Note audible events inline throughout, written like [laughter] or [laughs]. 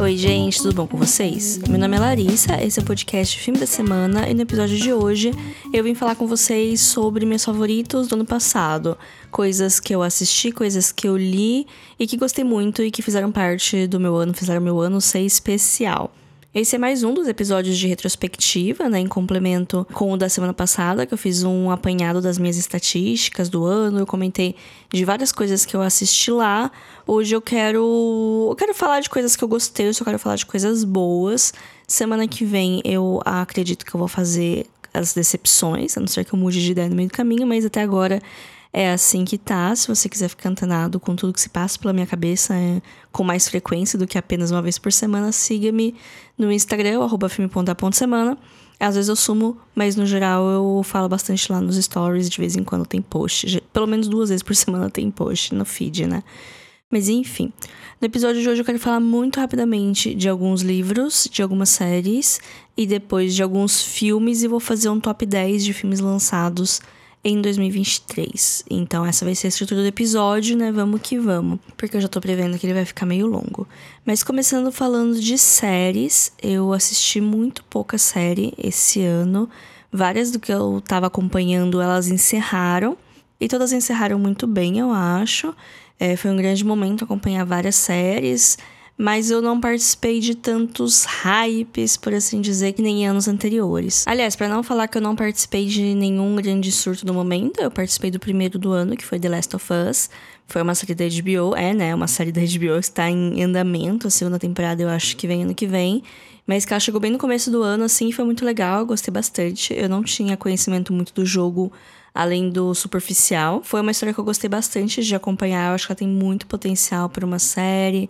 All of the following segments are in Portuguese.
Oi, gente, tudo bom com vocês? Meu nome é Larissa, esse é o podcast Filme da Semana e no episódio de hoje eu vim falar com vocês sobre meus favoritos do ano passado. Coisas que eu assisti, coisas que eu li e que gostei muito e que fizeram parte do meu ano, fizeram meu ano ser especial. Esse é mais um dos episódios de retrospectiva, né, em complemento com o da semana passada, que eu fiz um apanhado das minhas estatísticas do ano, eu comentei de várias coisas que eu assisti lá. Hoje eu quero eu quero falar de coisas que eu gostei, eu só quero falar de coisas boas. Semana que vem eu acredito que eu vou fazer as decepções, a não ser que eu mude de ideia no meio do caminho, mas até agora é assim que tá. Se você quiser ficar antenado com tudo que se passa pela minha cabeça é, com mais frequência do que apenas uma vez por semana, siga-me no Instagram, arroba. Às vezes eu sumo, mas no geral eu falo bastante lá nos stories, de vez em quando tem post. Pelo menos duas vezes por [laughs] semana tem post no feed, né? Mas enfim, no episódio de hoje eu quero falar muito rapidamente de alguns livros, de algumas séries e depois de alguns filmes e vou fazer um top 10 de filmes lançados em 2023. Então, essa vai ser a estrutura do episódio, né? Vamos que vamos. Porque eu já tô prevendo que ele vai ficar meio longo. Mas começando falando de séries, eu assisti muito pouca série esse ano. Várias do que eu tava acompanhando, elas encerraram. E todas encerraram muito bem, eu acho. É, foi um grande momento acompanhar várias séries mas eu não participei de tantos hypes, por assim dizer, que nem em anos anteriores. Aliás, para não falar que eu não participei de nenhum grande surto no momento, eu participei do primeiro do ano, que foi The Last of Us. Foi uma série da HBO, é, né? Uma série da HBO está em andamento. A segunda temporada eu acho que vem ano que vem. Mas que ela chegou bem no começo do ano, assim, foi muito legal, gostei bastante. Eu não tinha conhecimento muito do jogo além do superficial. Foi uma história que eu gostei bastante de acompanhar. Eu acho que ela tem muito potencial para uma série.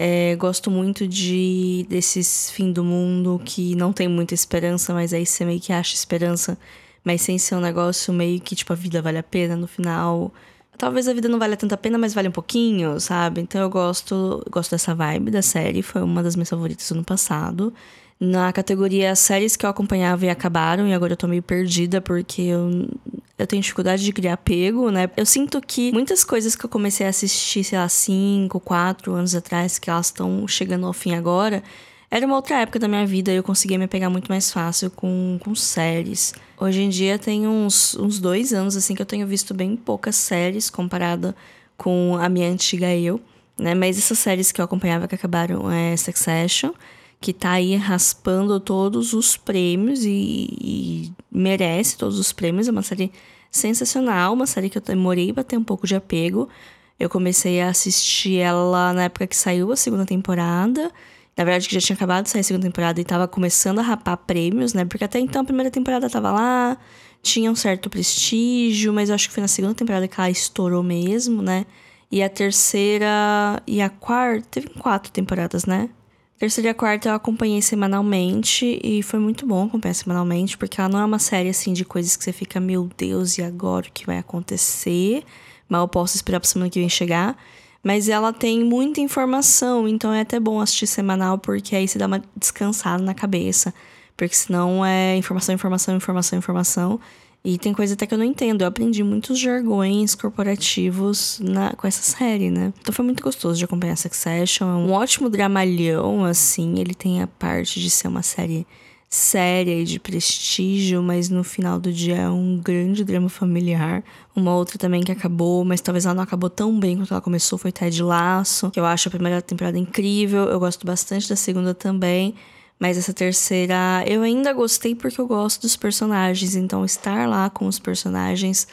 É, gosto muito de desses fim do mundo que não tem muita esperança, mas aí você meio que acha esperança, mas sem ser um negócio meio que, tipo, a vida vale a pena no final. Talvez a vida não valha tanta pena, mas vale um pouquinho, sabe? Então eu gosto, gosto dessa vibe da série, foi uma das minhas favoritas do ano passado na categoria séries que eu acompanhava e acabaram, e agora eu tô meio perdida porque eu, eu tenho dificuldade de criar apego, né? Eu sinto que muitas coisas que eu comecei a assistir, sei lá, 5, 4 anos atrás, que elas estão chegando ao fim agora, era uma outra época da minha vida e eu conseguia me pegar muito mais fácil com, com séries. Hoje em dia tem uns, uns dois anos, assim, que eu tenho visto bem poucas séries comparada com a minha antiga eu, né? Mas essas séries que eu acompanhava que acabaram é Succession que tá aí raspando todos os prêmios e, e, merece todos os prêmios. É uma série sensacional, uma série que eu demorei pra ter um pouco de apego. Eu comecei a assistir ela na época que saiu a segunda temporada. Na verdade, que já tinha acabado de sair a segunda temporada e tava começando a rapar prêmios, né? Porque até então a primeira temporada tava lá, tinha um certo prestígio, mas eu acho que foi na segunda temporada que ela estourou mesmo, né? E a terceira e a quarta. Teve quatro temporadas, né? Terceira e quarta eu acompanhei semanalmente e foi muito bom acompanhar semanalmente, porque ela não é uma série assim de coisas que você fica, meu Deus, e agora o que vai acontecer? Mal posso esperar pra semana que vem chegar. Mas ela tem muita informação, então é até bom assistir semanal, porque aí você dá uma descansada na cabeça. Porque senão é informação, informação, informação, informação. E tem coisa até que eu não entendo. Eu aprendi muitos jargões corporativos na, com essa série, né? Então foi muito gostoso de acompanhar Succession. É um ótimo dramalhão, assim. Ele tem a parte de ser uma série séria e de prestígio, mas no final do dia é um grande drama familiar. Uma outra também que acabou, mas talvez ela não acabou tão bem quanto ela começou, foi Ted Laço, que eu acho a primeira temporada incrível. Eu gosto bastante da segunda também. Mas essa terceira eu ainda gostei porque eu gosto dos personagens, então estar lá com os personagens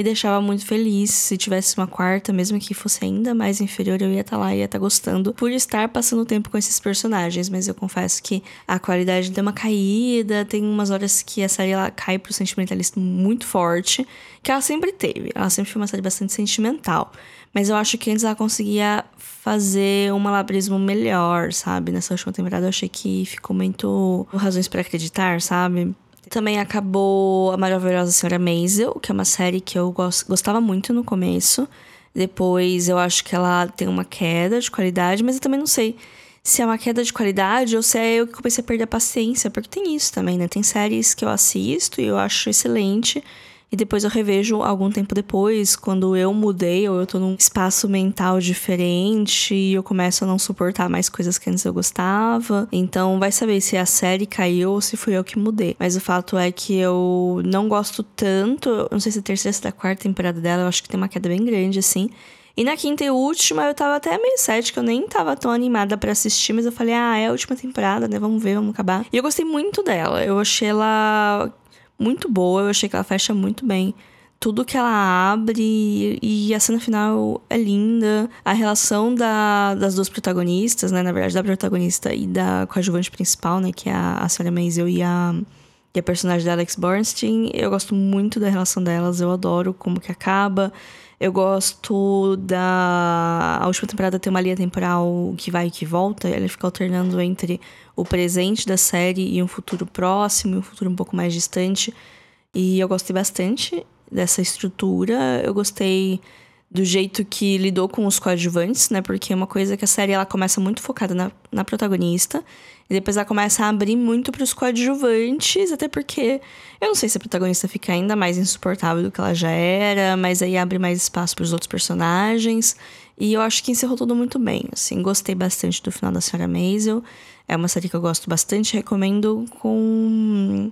me deixava muito feliz. Se tivesse uma quarta, mesmo que fosse ainda mais inferior, eu ia estar tá lá e ia estar tá gostando por estar passando tempo com esses personagens. Mas eu confesso que a qualidade deu uma caída, tem umas horas que a série ela cai pro sentimentalismo muito forte, que ela sempre teve. Ela sempre foi uma série bastante sentimental. Mas eu acho que antes ela conseguia fazer um malabarismo melhor, sabe? Nessa última temporada eu achei que ficou muito razões para acreditar, sabe? Também acabou A Maravilhosa Senhora Maisel, que é uma série que eu gostava muito no começo. Depois eu acho que ela tem uma queda de qualidade, mas eu também não sei se é uma queda de qualidade ou se é eu que comecei a perder a paciência, porque tem isso também, né? Tem séries que eu assisto e eu acho excelente e depois eu revejo algum tempo depois, quando eu mudei ou eu tô num espaço mental diferente e eu começo a não suportar mais coisas que antes eu gostava. Então vai saber se a série caiu ou se fui eu que mudei. Mas o fato é que eu não gosto tanto, não sei se é a terceira ou a quarta temporada dela, eu acho que tem uma queda bem grande assim. E na quinta e última eu tava até meio cética, eu nem tava tão animada para assistir, mas eu falei, ah, é a última temporada, né? Vamos ver, vamos acabar. E eu gostei muito dela. Eu achei ela muito boa, eu achei que ela fecha muito bem tudo que ela abre e a cena final é linda. A relação da, das duas protagonistas, né? Na verdade, da protagonista e da coadjuvante principal, né? Que é a, a Sarah Maisel e a, e a personagem da Alex Bornstein. Eu gosto muito da relação delas, eu adoro como que acaba. Eu gosto da. A última temporada tem uma linha temporal que vai e que volta. Ela fica alternando entre o presente da série e um futuro próximo, e um futuro um pouco mais distante. E eu gostei bastante dessa estrutura. Eu gostei do jeito que lidou com os coadjuvantes, né? Porque é uma coisa que a série ela começa muito focada na, na protagonista. E depois ela começa a abrir muito para os coadjuvantes, até porque eu não sei se a protagonista fica ainda mais insuportável do que ela já era, mas aí abre mais espaço para os outros personagens. E eu acho que encerrou tudo muito bem. Assim, gostei bastante do final da Sarah Maisel. É uma série que eu gosto bastante, recomendo com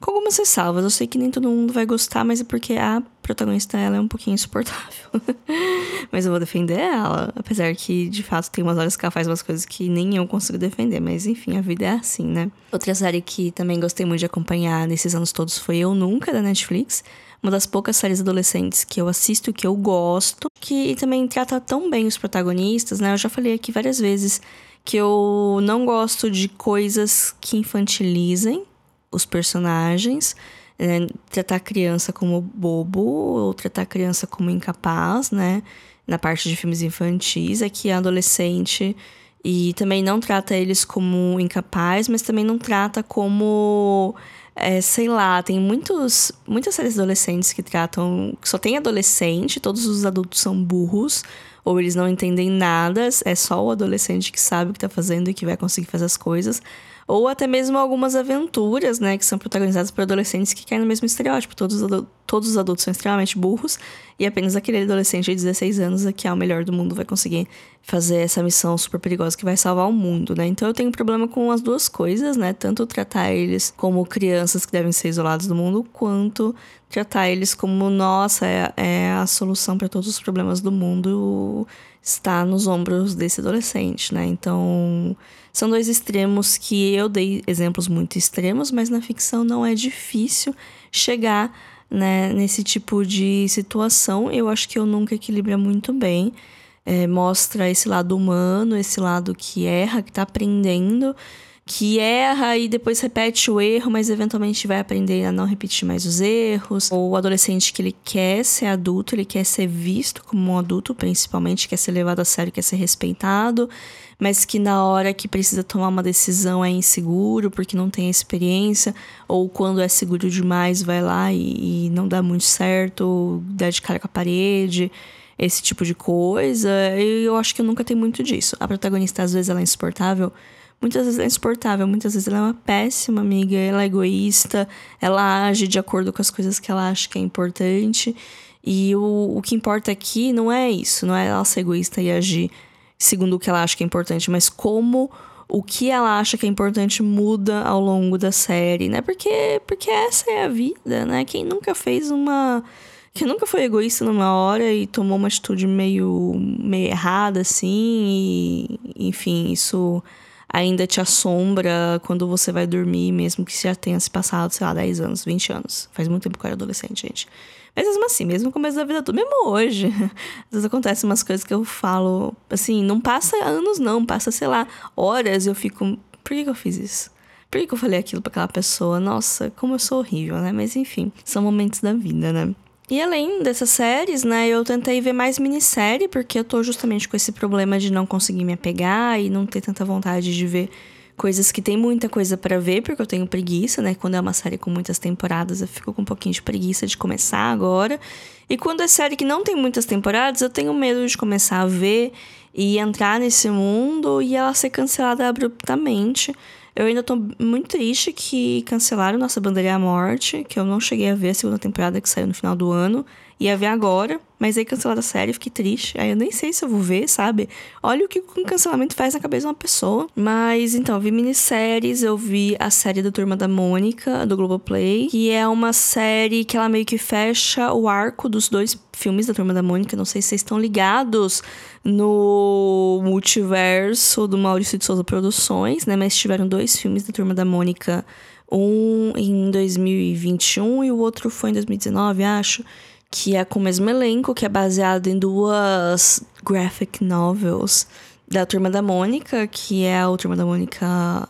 com algumas ressalvas. Eu sei que nem todo mundo vai gostar, mas é porque a protagonista ela é um pouquinho insuportável. [laughs] mas eu vou defender ela, apesar que de fato tem umas horas que ela faz umas coisas que nem eu consigo defender, mas enfim, a vida é assim, né? Outra série que também gostei muito de acompanhar nesses anos todos foi Eu Nunca da Netflix. Uma das poucas séries adolescentes que eu assisto, que eu gosto, que também trata tão bem os protagonistas, né? Eu já falei aqui várias vezes que eu não gosto de coisas que infantilizem os personagens, né? tratar a criança como bobo ou tratar a criança como incapaz, né? Na parte de filmes infantis, é que a adolescente e também não trata eles como incapaz, mas também não trata como é, sei lá, tem muitos, muitas séries adolescentes que tratam. só tem adolescente, todos os adultos são burros, ou eles não entendem nada, é só o adolescente que sabe o que tá fazendo e que vai conseguir fazer as coisas ou até mesmo algumas aventuras, né, que são protagonizadas por adolescentes que caem no mesmo estereótipo. Todos os, todos os adultos são extremamente burros e apenas aquele adolescente de 16 anos que é o melhor do mundo vai conseguir fazer essa missão super perigosa que vai salvar o mundo, né? Então eu tenho um problema com as duas coisas, né? Tanto tratar eles como crianças que devem ser isolados do mundo, quanto tratar eles como, nossa, é, é a solução para todos os problemas do mundo está nos ombros desse adolescente, né? Então, são dois extremos que eu dei exemplos muito extremos, mas na ficção não é difícil chegar né, nesse tipo de situação. Eu acho que eu nunca equilibra muito bem. É, mostra esse lado humano, esse lado que erra, que está aprendendo, que erra e depois repete o erro, mas eventualmente vai aprender a não repetir mais os erros. Ou o adolescente que ele quer ser adulto, ele quer ser visto como um adulto, principalmente, quer ser levado a sério, quer ser respeitado, mas que na hora que precisa tomar uma decisão é inseguro porque não tem experiência, ou quando é seguro demais vai lá e, e não dá muito certo, dá de cara com a parede esse tipo de coisa. Eu acho que eu nunca tenho muito disso. A protagonista, às vezes, ela é insuportável muitas vezes é insuportável, muitas vezes ela é uma péssima amiga, ela é egoísta, ela age de acordo com as coisas que ela acha que é importante. E o, o que importa aqui não é isso, não é ela ser egoísta e agir segundo o que ela acha que é importante, mas como o que ela acha que é importante muda ao longo da série, né? Porque, porque essa é a vida, né? Quem nunca fez uma. Quem nunca foi egoísta numa hora e tomou uma atitude meio, meio errada, assim, e, enfim, isso ainda te assombra quando você vai dormir, mesmo que já tenha se passado, sei lá, 10 anos, 20 anos. Faz muito tempo que eu era adolescente, gente. Mas mesmo assim, mesmo no começo da vida toda, mesmo hoje, [laughs] às vezes acontecem umas coisas que eu falo, assim, não passa anos não, passa, sei lá, horas e eu fico, por que, que eu fiz isso? Por que, que eu falei aquilo pra aquela pessoa? Nossa, como eu sou horrível, né? Mas enfim, são momentos da vida, né? E além dessas séries, né, eu tentei ver mais minissérie, porque eu tô justamente com esse problema de não conseguir me apegar e não ter tanta vontade de ver coisas que tem muita coisa para ver, porque eu tenho preguiça, né? Quando é uma série com muitas temporadas, eu fico com um pouquinho de preguiça de começar agora. E quando é série que não tem muitas temporadas, eu tenho medo de começar a ver e entrar nesse mundo e ela ser cancelada abruptamente. Eu ainda tô muito triste que cancelaram Nossa Bandeira a Morte, que eu não cheguei a ver a segunda temporada que saiu no final do ano. Ia ver agora, mas aí cancelaram a série, fiquei triste. Aí eu nem sei se eu vou ver, sabe? Olha o que o cancelamento faz na cabeça de uma pessoa. Mas então, eu vi minisséries, eu vi a série da Turma da Mônica, do Globoplay, que é uma série que ela meio que fecha o arco dos dois filmes da Turma da Mônica. Não sei se vocês estão ligados no multiverso do Maurício de Souza Produções, né? Mas tiveram dois filmes da Turma da Mônica. Um em 2021 e o outro foi em 2019, acho que é com o mesmo elenco, que é baseado em duas graphic novels da Turma da Mônica, que é a Turma da Mônica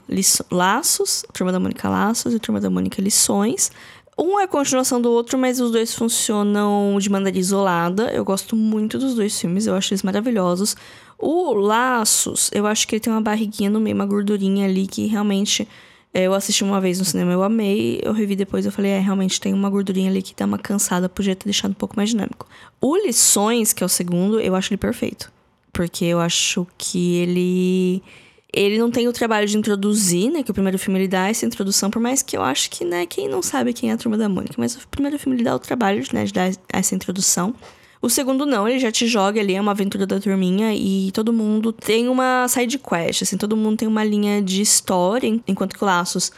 Laços, Turma da Mônica Laços e Turma da Mônica Lições. Um é continuação do outro, mas os dois funcionam de maneira isolada. Eu gosto muito dos dois filmes, eu acho eles maravilhosos. O Laços, eu acho que ele tem uma barriguinha no meio, uma gordurinha ali que realmente eu assisti uma vez no cinema, eu amei. Eu revi depois, eu falei, é, realmente tem uma gordurinha ali que dá uma cansada, podia ter deixado um pouco mais dinâmico. O Lições, que é o segundo, eu acho ele perfeito. Porque eu acho que ele. Ele não tem o trabalho de introduzir, né? Que o primeiro filme ele dá essa introdução, por mais que eu acho que, né, quem não sabe quem é a turma da Mônica, mas o primeiro filme ele dá o trabalho, né, de dar essa introdução. O segundo não, ele já te joga ali, é uma aventura da turminha e todo mundo tem uma side quest, assim, todo mundo tem uma linha de história, enquanto que o Laços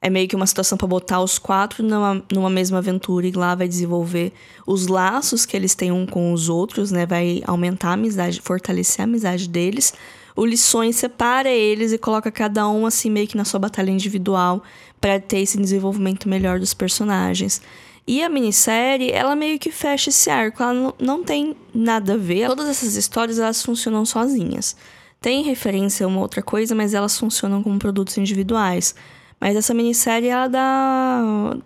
é meio que uma situação para botar os quatro numa, numa mesma aventura e lá vai desenvolver os laços que eles têm um com os outros, né? Vai aumentar a amizade, fortalecer a amizade deles. O Lições separa eles e coloca cada um assim meio que na sua batalha individual para ter esse desenvolvimento melhor dos personagens. E a minissérie, ela meio que fecha esse arco, ela não, tem nada a ver. Todas essas histórias, elas funcionam sozinhas. Tem referência a uma outra coisa, mas elas funcionam como produtos individuais. Mas essa minissérie, ela dá,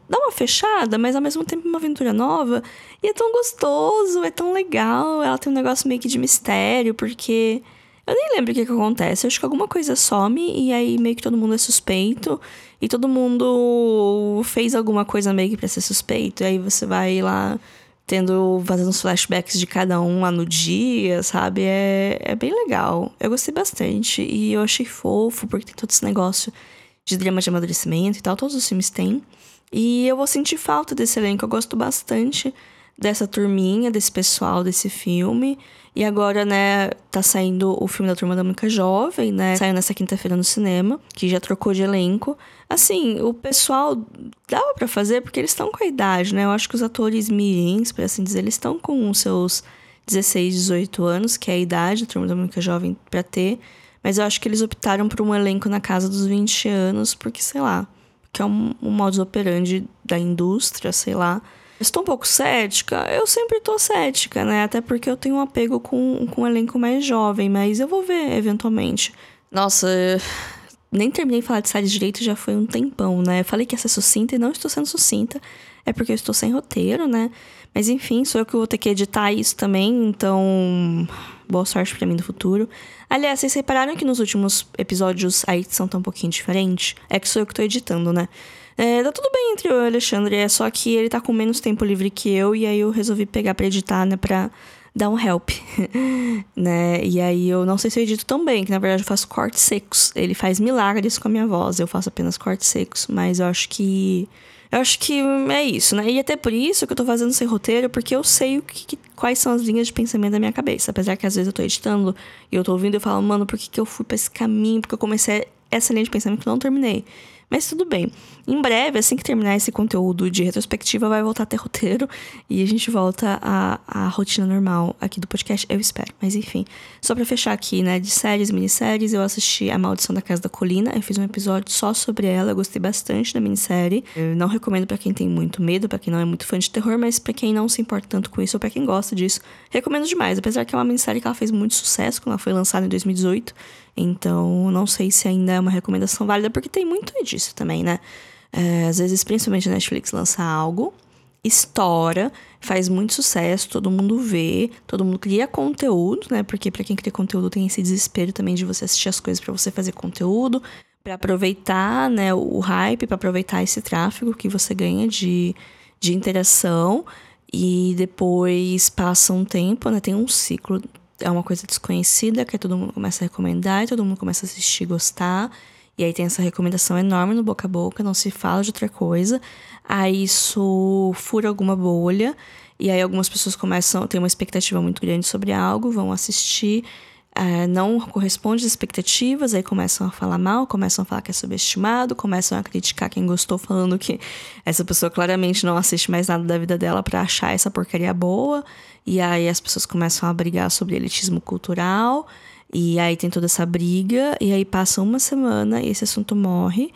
dá uma fechada, mas ao mesmo tempo uma aventura nova. E é tão gostoso, é tão legal. Ela tem um negócio meio que de mistério, porque eu nem lembro o que, que acontece. Eu acho que alguma coisa some e aí meio que todo mundo é suspeito. E todo mundo fez alguma coisa meio que pra ser suspeito. E aí você vai lá tendo, fazendo uns flashbacks de cada um lá no dia, sabe? É, é bem legal. Eu gostei bastante. E eu achei fofo, porque tem todo esse negócio de drama de amadurecimento e tal. Todos os filmes têm. E eu vou sentir falta desse elenco. Eu gosto bastante dessa turminha, desse pessoal desse filme. E agora, né, tá saindo o filme da Turma da Mônica Jovem, né? Saiu nessa quinta-feira no cinema, que já trocou de elenco. Assim, o pessoal dava para fazer porque eles estão com a idade, né? Eu acho que os atores mirins, por assim dizer, eles estão com os seus 16, 18 anos, que é a idade da Turma da Mônica Jovem para ter. Mas eu acho que eles optaram por um elenco na casa dos 20 anos, porque, sei lá, que é um, um modus operandi da indústria, sei lá. Estou um pouco cética? Eu sempre estou cética, né? Até porque eu tenho um apego com, com um elenco mais jovem, mas eu vou ver eventualmente. Nossa, nem terminei de falar de séries direito já foi um tempão, né? Falei que ia ser sucinta e não estou sendo sucinta. É porque eu estou sem roteiro, né? Mas enfim, sou eu que vou ter que editar isso também, então. Boa sorte pra mim no futuro. Aliás, vocês repararam que nos últimos episódios a edição tá um pouquinho diferente? É que sou eu que tô editando, né? É, tá tudo bem entre eu e o Alexandre, é só que ele tá com menos tempo livre que eu, e aí eu resolvi pegar pra editar, né, pra dar um help, [laughs] né? E aí eu não sei se eu edito tão bem, que na verdade eu faço cortes secos. Ele faz milagres com a minha voz, eu faço apenas cortes secos, mas eu acho que eu acho que é isso, né? E até por isso que eu tô fazendo sem roteiro, porque eu sei o que, quais são as linhas de pensamento da minha cabeça. Apesar que às vezes eu tô editando e eu tô ouvindo e eu falo, mano, por que, que eu fui pra esse caminho? Porque eu comecei essa linha de pensamento e não terminei. Mas tudo bem. Em breve, assim que terminar esse conteúdo de retrospectiva, vai voltar a ter roteiro e a gente volta à, à rotina normal aqui do podcast, eu espero. Mas enfim, só para fechar aqui, né, de séries, minisséries, eu assisti A Maldição da Casa da Colina. Eu fiz um episódio só sobre ela, eu gostei bastante da minissérie. Eu não recomendo para quem tem muito medo, para quem não é muito fã de terror, mas para quem não se importa tanto com isso ou para quem gosta disso, recomendo demais. Apesar que é uma minissérie que ela fez muito sucesso quando ela foi lançada em 2018. Então, não sei se ainda é uma recomendação válida, porque tem muito disso também, né? É, às vezes, principalmente a Netflix lança algo, estoura, faz muito sucesso, todo mundo vê, todo mundo cria conteúdo, né? Porque para quem cria conteúdo tem esse desespero também de você assistir as coisas para você fazer conteúdo, para aproveitar, né, o hype, para aproveitar esse tráfego que você ganha de, de interação e depois passa um tempo, né? Tem um ciclo é uma coisa desconhecida que todo mundo começa a recomendar e todo mundo começa a assistir e gostar. E aí tem essa recomendação enorme no boca a boca, não se fala de outra coisa. Aí isso fura alguma bolha. E aí algumas pessoas começam a ter uma expectativa muito grande sobre algo, vão assistir, é, não corresponde às expectativas, aí começam a falar mal, começam a falar que é subestimado, começam a criticar quem gostou, falando que essa pessoa claramente não assiste mais nada da vida dela para achar essa porcaria boa. E aí as pessoas começam a brigar sobre elitismo cultural. E aí tem toda essa briga, e aí passa uma semana e esse assunto morre.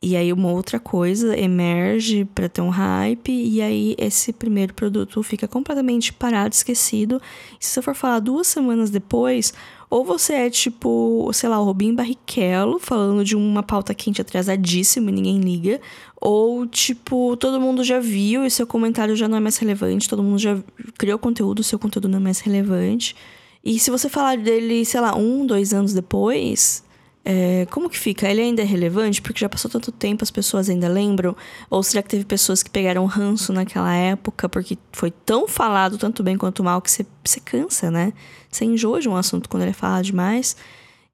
E aí uma outra coisa emerge para ter um hype e aí esse primeiro produto fica completamente parado, esquecido. E se você for falar duas semanas depois, ou você é tipo, sei lá, o Robin Barrichello falando de uma pauta quente atrasadíssima e ninguém liga, ou tipo, todo mundo já viu e seu comentário já não é mais relevante, todo mundo já criou conteúdo, seu conteúdo não é mais relevante. E se você falar dele, sei lá, um, dois anos depois, é, como que fica? Ele ainda é relevante? Porque já passou tanto tempo, as pessoas ainda lembram? Ou será que teve pessoas que pegaram ranço naquela época porque foi tão falado, tanto bem quanto mal, que você, cansa, né? Você enjoa de um assunto quando ele é falado demais.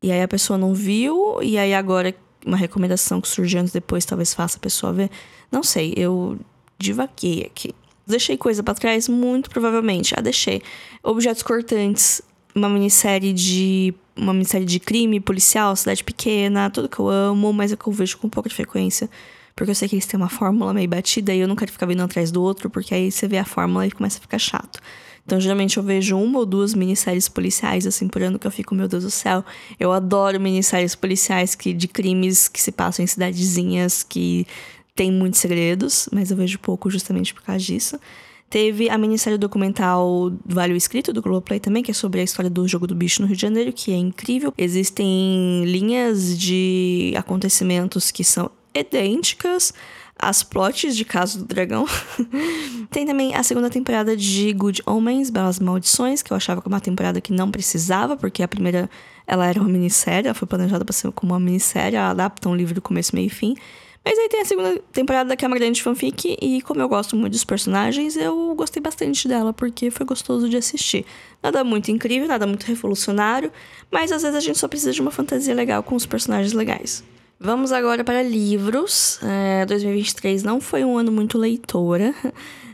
E aí a pessoa não viu, e aí agora uma recomendação que surgiu anos depois talvez faça a pessoa ver. Não sei, eu divaguei aqui. Deixei coisa para trás? Muito provavelmente. Ah, deixei. Objetos cortantes uma minissérie de uma minissérie de crime policial, cidade pequena, tudo que eu amo, mas é que eu vejo com um pouco de frequência. Porque eu sei que eles têm uma fórmula meio batida e eu não quero ficar vindo atrás do outro, porque aí você vê a fórmula e começa a ficar chato. Então, geralmente eu vejo uma ou duas minisséries policiais, assim, por ano que eu fico, meu Deus do céu. Eu adoro minisséries policiais que, de crimes que se passam em cidadezinhas que tem muitos segredos, mas eu vejo pouco justamente por causa disso. Teve a minissérie documental Vale o Escrito, do Globoplay também, que é sobre a história do jogo do bicho no Rio de Janeiro, que é incrível. Existem linhas de acontecimentos que são idênticas as plots de Caso do Dragão. [laughs] Tem também a segunda temporada de Good Omens, Belas Maldições, que eu achava que era uma temporada que não precisava, porque a primeira ela era uma minissérie, ela foi planejada para ser como uma minissérie, ela adapta um livro do começo, meio e fim. Mas aí tem a segunda temporada que é uma grande fanfic, e como eu gosto muito dos personagens, eu gostei bastante dela, porque foi gostoso de assistir. Nada muito incrível, nada muito revolucionário, mas às vezes a gente só precisa de uma fantasia legal com os personagens legais. Vamos agora para livros. É, 2023 não foi um ano muito leitora.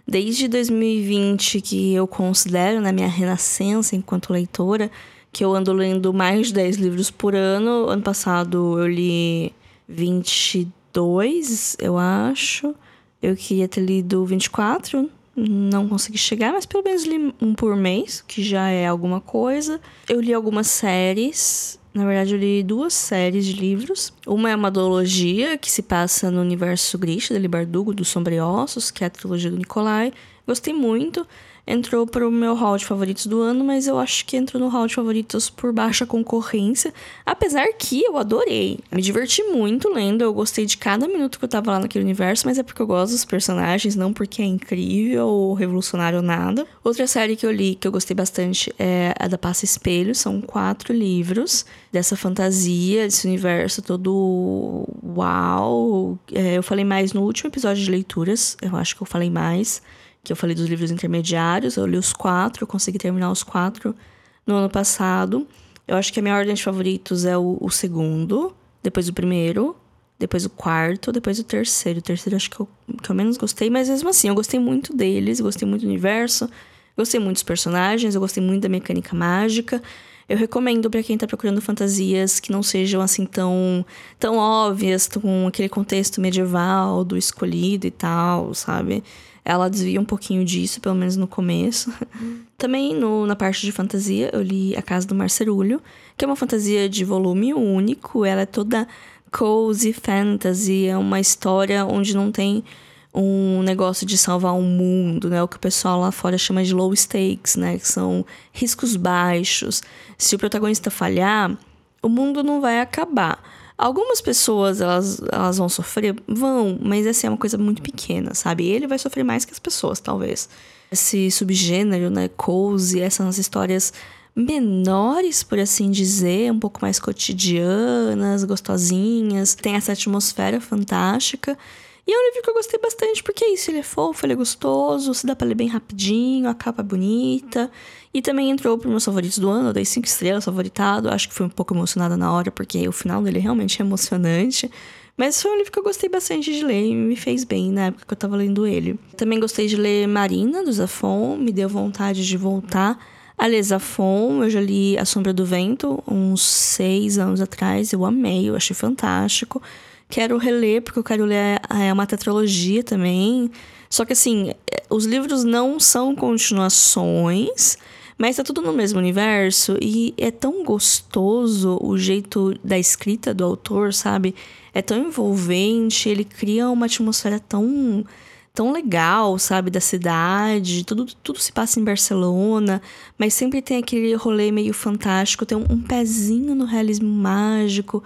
Desde 2020, que eu considero na né, minha renascença enquanto leitora, que eu ando lendo mais de 10 livros por ano. Ano passado eu li 22 dois, eu acho. Eu queria ter lido 24, não consegui chegar, mas pelo menos li um por mês, que já é alguma coisa. Eu li algumas séries. Na verdade, eu li duas séries de livros. Uma é uma duologia que se passa no universo Grisha, de Bardugo, dos Sombreossos, que é a trilogia do Nicolai. Gostei muito entrou para o meu hall de favoritos do ano, mas eu acho que entrou no hall de favoritos por baixa concorrência. Apesar que eu adorei. Me diverti muito lendo, eu gostei de cada minuto que eu tava lá naquele universo, mas é porque eu gosto dos personagens, não porque é incrível ou revolucionário ou nada. Outra série que eu li que eu gostei bastante é a da Passa Espelho, são quatro livros dessa fantasia, desse universo todo uau. É, eu falei mais no último episódio de leituras, eu acho que eu falei mais que eu falei dos livros intermediários, eu li os quatro, eu consegui terminar os quatro no ano passado. Eu acho que a minha ordem de favoritos é o, o segundo, depois o primeiro, depois o quarto, depois o terceiro. O terceiro acho que eu, que eu menos gostei, mas mesmo assim, eu gostei muito deles, gostei muito do universo, gostei muito dos personagens, eu gostei muito da mecânica mágica. Eu recomendo para quem tá procurando fantasias que não sejam assim tão, tão óbvias, com aquele contexto medieval do escolhido e tal, sabe? Ela desvia um pouquinho disso, pelo menos no começo. Também no, na parte de fantasia, eu li A Casa do Marcerulho, que é uma fantasia de volume único. Ela é toda cozy fantasy, é uma história onde não tem um negócio de salvar o mundo, né? O que o pessoal lá fora chama de low stakes, né? Que são riscos baixos. Se o protagonista falhar, o mundo não vai acabar. Algumas pessoas, elas, elas vão sofrer? Vão, mas essa é uma coisa muito pequena, sabe? Ele vai sofrer mais que as pessoas, talvez. Esse subgênero, né, cozy, essas histórias menores, por assim dizer, um pouco mais cotidianas, gostosinhas, tem essa atmosfera fantástica. E é um livro que eu gostei bastante, porque é isso, ele é fofo, ele é gostoso, se dá pra ler bem rapidinho, a capa é bonita. E também entrou pro meus favoritos do ano, eu dei cinco estrelas, favoritado. Acho que fui um pouco emocionada na hora, porque o final dele realmente é [laughs] emocionante. Mas foi um livro que eu gostei bastante de ler e me fez bem na época que eu tava lendo ele. Também gostei de ler Marina, do Zafon, me deu vontade de voltar a ler. Eu já li A Sombra do Vento uns seis anos atrás, eu amei, eu achei fantástico. Quero reler, porque eu quero ler é, uma tetralogia também. Só que assim, os livros não são continuações, mas tá tudo no mesmo universo e é tão gostoso o jeito da escrita do autor, sabe? É tão envolvente, ele cria uma atmosfera tão tão legal, sabe, da cidade, tudo, tudo se passa em Barcelona, mas sempre tem aquele rolê meio fantástico, tem um, um pezinho no realismo mágico,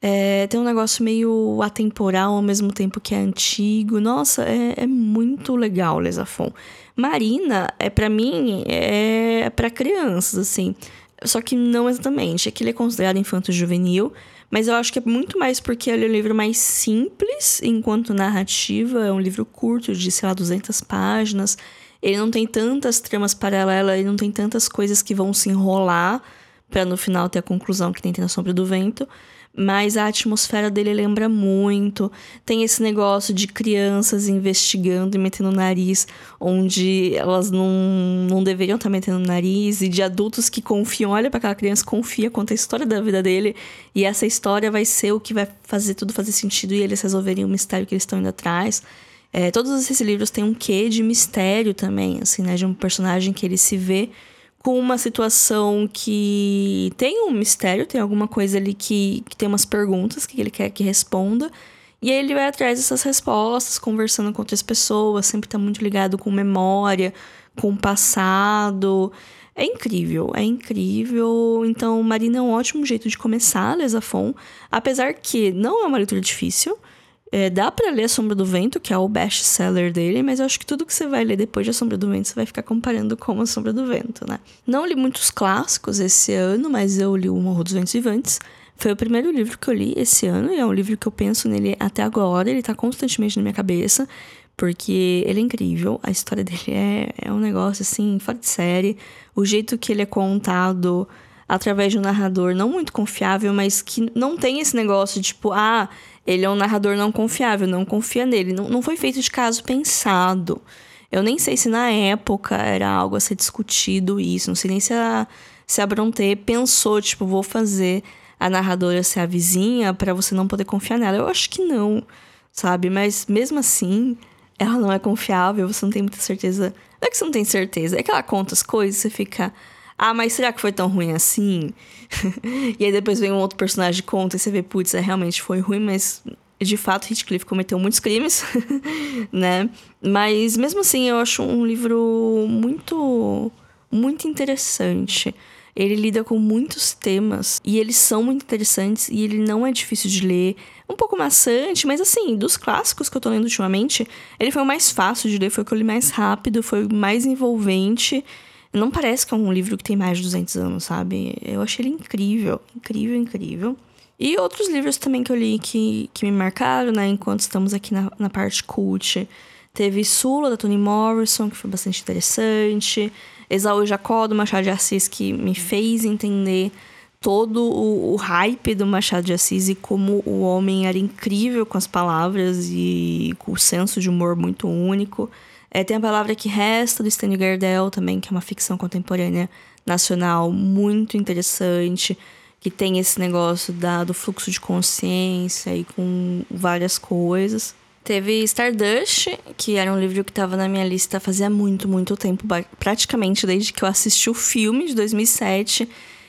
é, tem um negócio meio atemporal ao mesmo tempo que é antigo. Nossa, é, é muito legal, Lesafon. Marina, é para mim, é para crianças, assim. Só que não exatamente. Aquilo é considerado infanto-juvenil, mas eu acho que é muito mais porque ele é um livro mais simples enquanto narrativa. É um livro curto, de, sei lá, 200 páginas. Ele não tem tantas tramas paralelas, ele não tem tantas coisas que vão se enrolar para no final ter a conclusão que tem na Sombra do Vento mas a atmosfera dele lembra muito. Tem esse negócio de crianças investigando e metendo o nariz onde elas não, não deveriam estar metendo o nariz, e de adultos que confiam, olha para aquela criança, confia, conta a história da vida dele, e essa história vai ser o que vai fazer tudo fazer sentido e eles resolverem o mistério que eles estão indo atrás. É, todos esses livros têm um quê de mistério também, assim, né? De um personagem que ele se vê com uma situação que tem um mistério, tem alguma coisa ali que, que tem umas perguntas que ele quer que responda. E aí ele vai atrás dessas respostas, conversando com outras pessoas, sempre tá muito ligado com memória, com o passado. É incrível, é incrível. Então, Marina é um ótimo jeito de começar a Lesafon, apesar que não é uma leitura difícil. É, dá para ler A Sombra do Vento, que é o best-seller dele, mas eu acho que tudo que você vai ler depois de A Sombra do Vento, você vai ficar comparando com A Sombra do Vento, né? Não li muitos clássicos esse ano, mas eu li O Morro dos Ventos Vivantes. Foi o primeiro livro que eu li esse ano e é um livro que eu penso nele até agora, ele tá constantemente na minha cabeça, porque ele é incrível, a história dele é, é um negócio assim, fora de série. O jeito que ele é contado através de um narrador não muito confiável, mas que não tem esse negócio tipo, ah, ele é um narrador não confiável, não confia nele. Não, não foi feito de caso pensado. Eu nem sei se na época era algo a ser discutido isso. Não sei nem se a, se a Bronte pensou, tipo, vou fazer a narradora ser a vizinha para você não poder confiar nela. Eu acho que não, sabe? Mas mesmo assim, ela não é confiável, você não tem muita certeza. Não é que você não tem certeza, é que ela conta as coisas, você fica. Ah, mas será que foi tão ruim assim? [laughs] e aí depois vem um outro personagem que conta e você vê, putz, é, realmente foi ruim, mas de fato Heathcliff cometeu muitos crimes, [laughs] né? Mas mesmo assim eu acho um livro muito muito interessante. Ele lida com muitos temas e eles são muito interessantes e ele não é difícil de ler. Um pouco maçante, mas assim, dos clássicos que eu tô lendo ultimamente, ele foi o mais fácil de ler, foi o que eu li mais rápido, foi o mais envolvente. Não parece que é um livro que tem mais de 200 anos, sabe? Eu achei ele incrível, incrível, incrível. E outros livros também que eu li que, que me marcaram, né? Enquanto estamos aqui na, na parte cult. Teve Sula, da Toni Morrison, que foi bastante interessante. Esaú Jacó, do Machado de Assis, que me fez entender todo o, o, hype do Machado de Assis e como o homem era incrível com as palavras e com o senso de humor muito único. É, tem a palavra que resta do Stanley Gardel também, que é uma ficção contemporânea nacional muito interessante, que tem esse negócio da, do fluxo de consciência e com várias coisas. Teve Stardust, que era um livro que estava na minha lista fazia muito, muito tempo, praticamente desde que eu assisti o filme de 2007.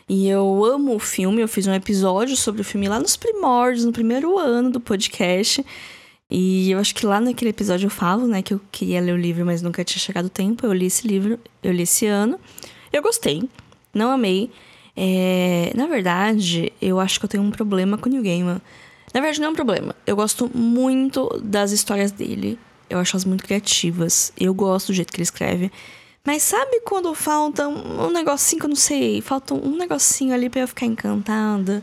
E eu amo o filme, eu fiz um episódio sobre o filme lá nos primórdios, no primeiro ano do podcast. E eu acho que lá naquele episódio eu falo, né, que eu queria ler o livro, mas nunca tinha chegado o tempo. Eu li esse livro, eu li esse ano. Eu gostei, não amei. É, na verdade, eu acho que eu tenho um problema com o New Gaiman. Na verdade, não é um problema. Eu gosto muito das histórias dele. Eu acho elas muito criativas. Eu gosto do jeito que ele escreve. Mas sabe quando falta um negocinho que eu não sei? Falta um negocinho ali pra eu ficar encantada?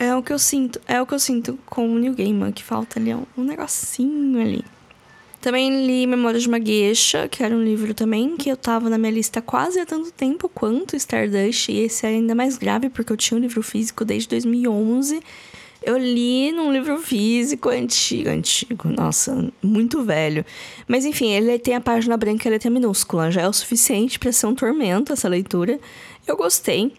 É o que eu sinto, é o que eu sinto com o New Gaiman, que falta ali um, um negocinho ali. Também li Memórias de uma Gueixa, que era um livro também que eu tava na minha lista quase há tanto tempo quanto Stardust, e esse é ainda mais grave porque eu tinha um livro físico desde 2011. Eu li num livro físico antigo, antigo, nossa, muito velho. Mas enfim, ele tem a página branca e a letra minúscula, já é o suficiente para ser um tormento essa leitura. Eu gostei,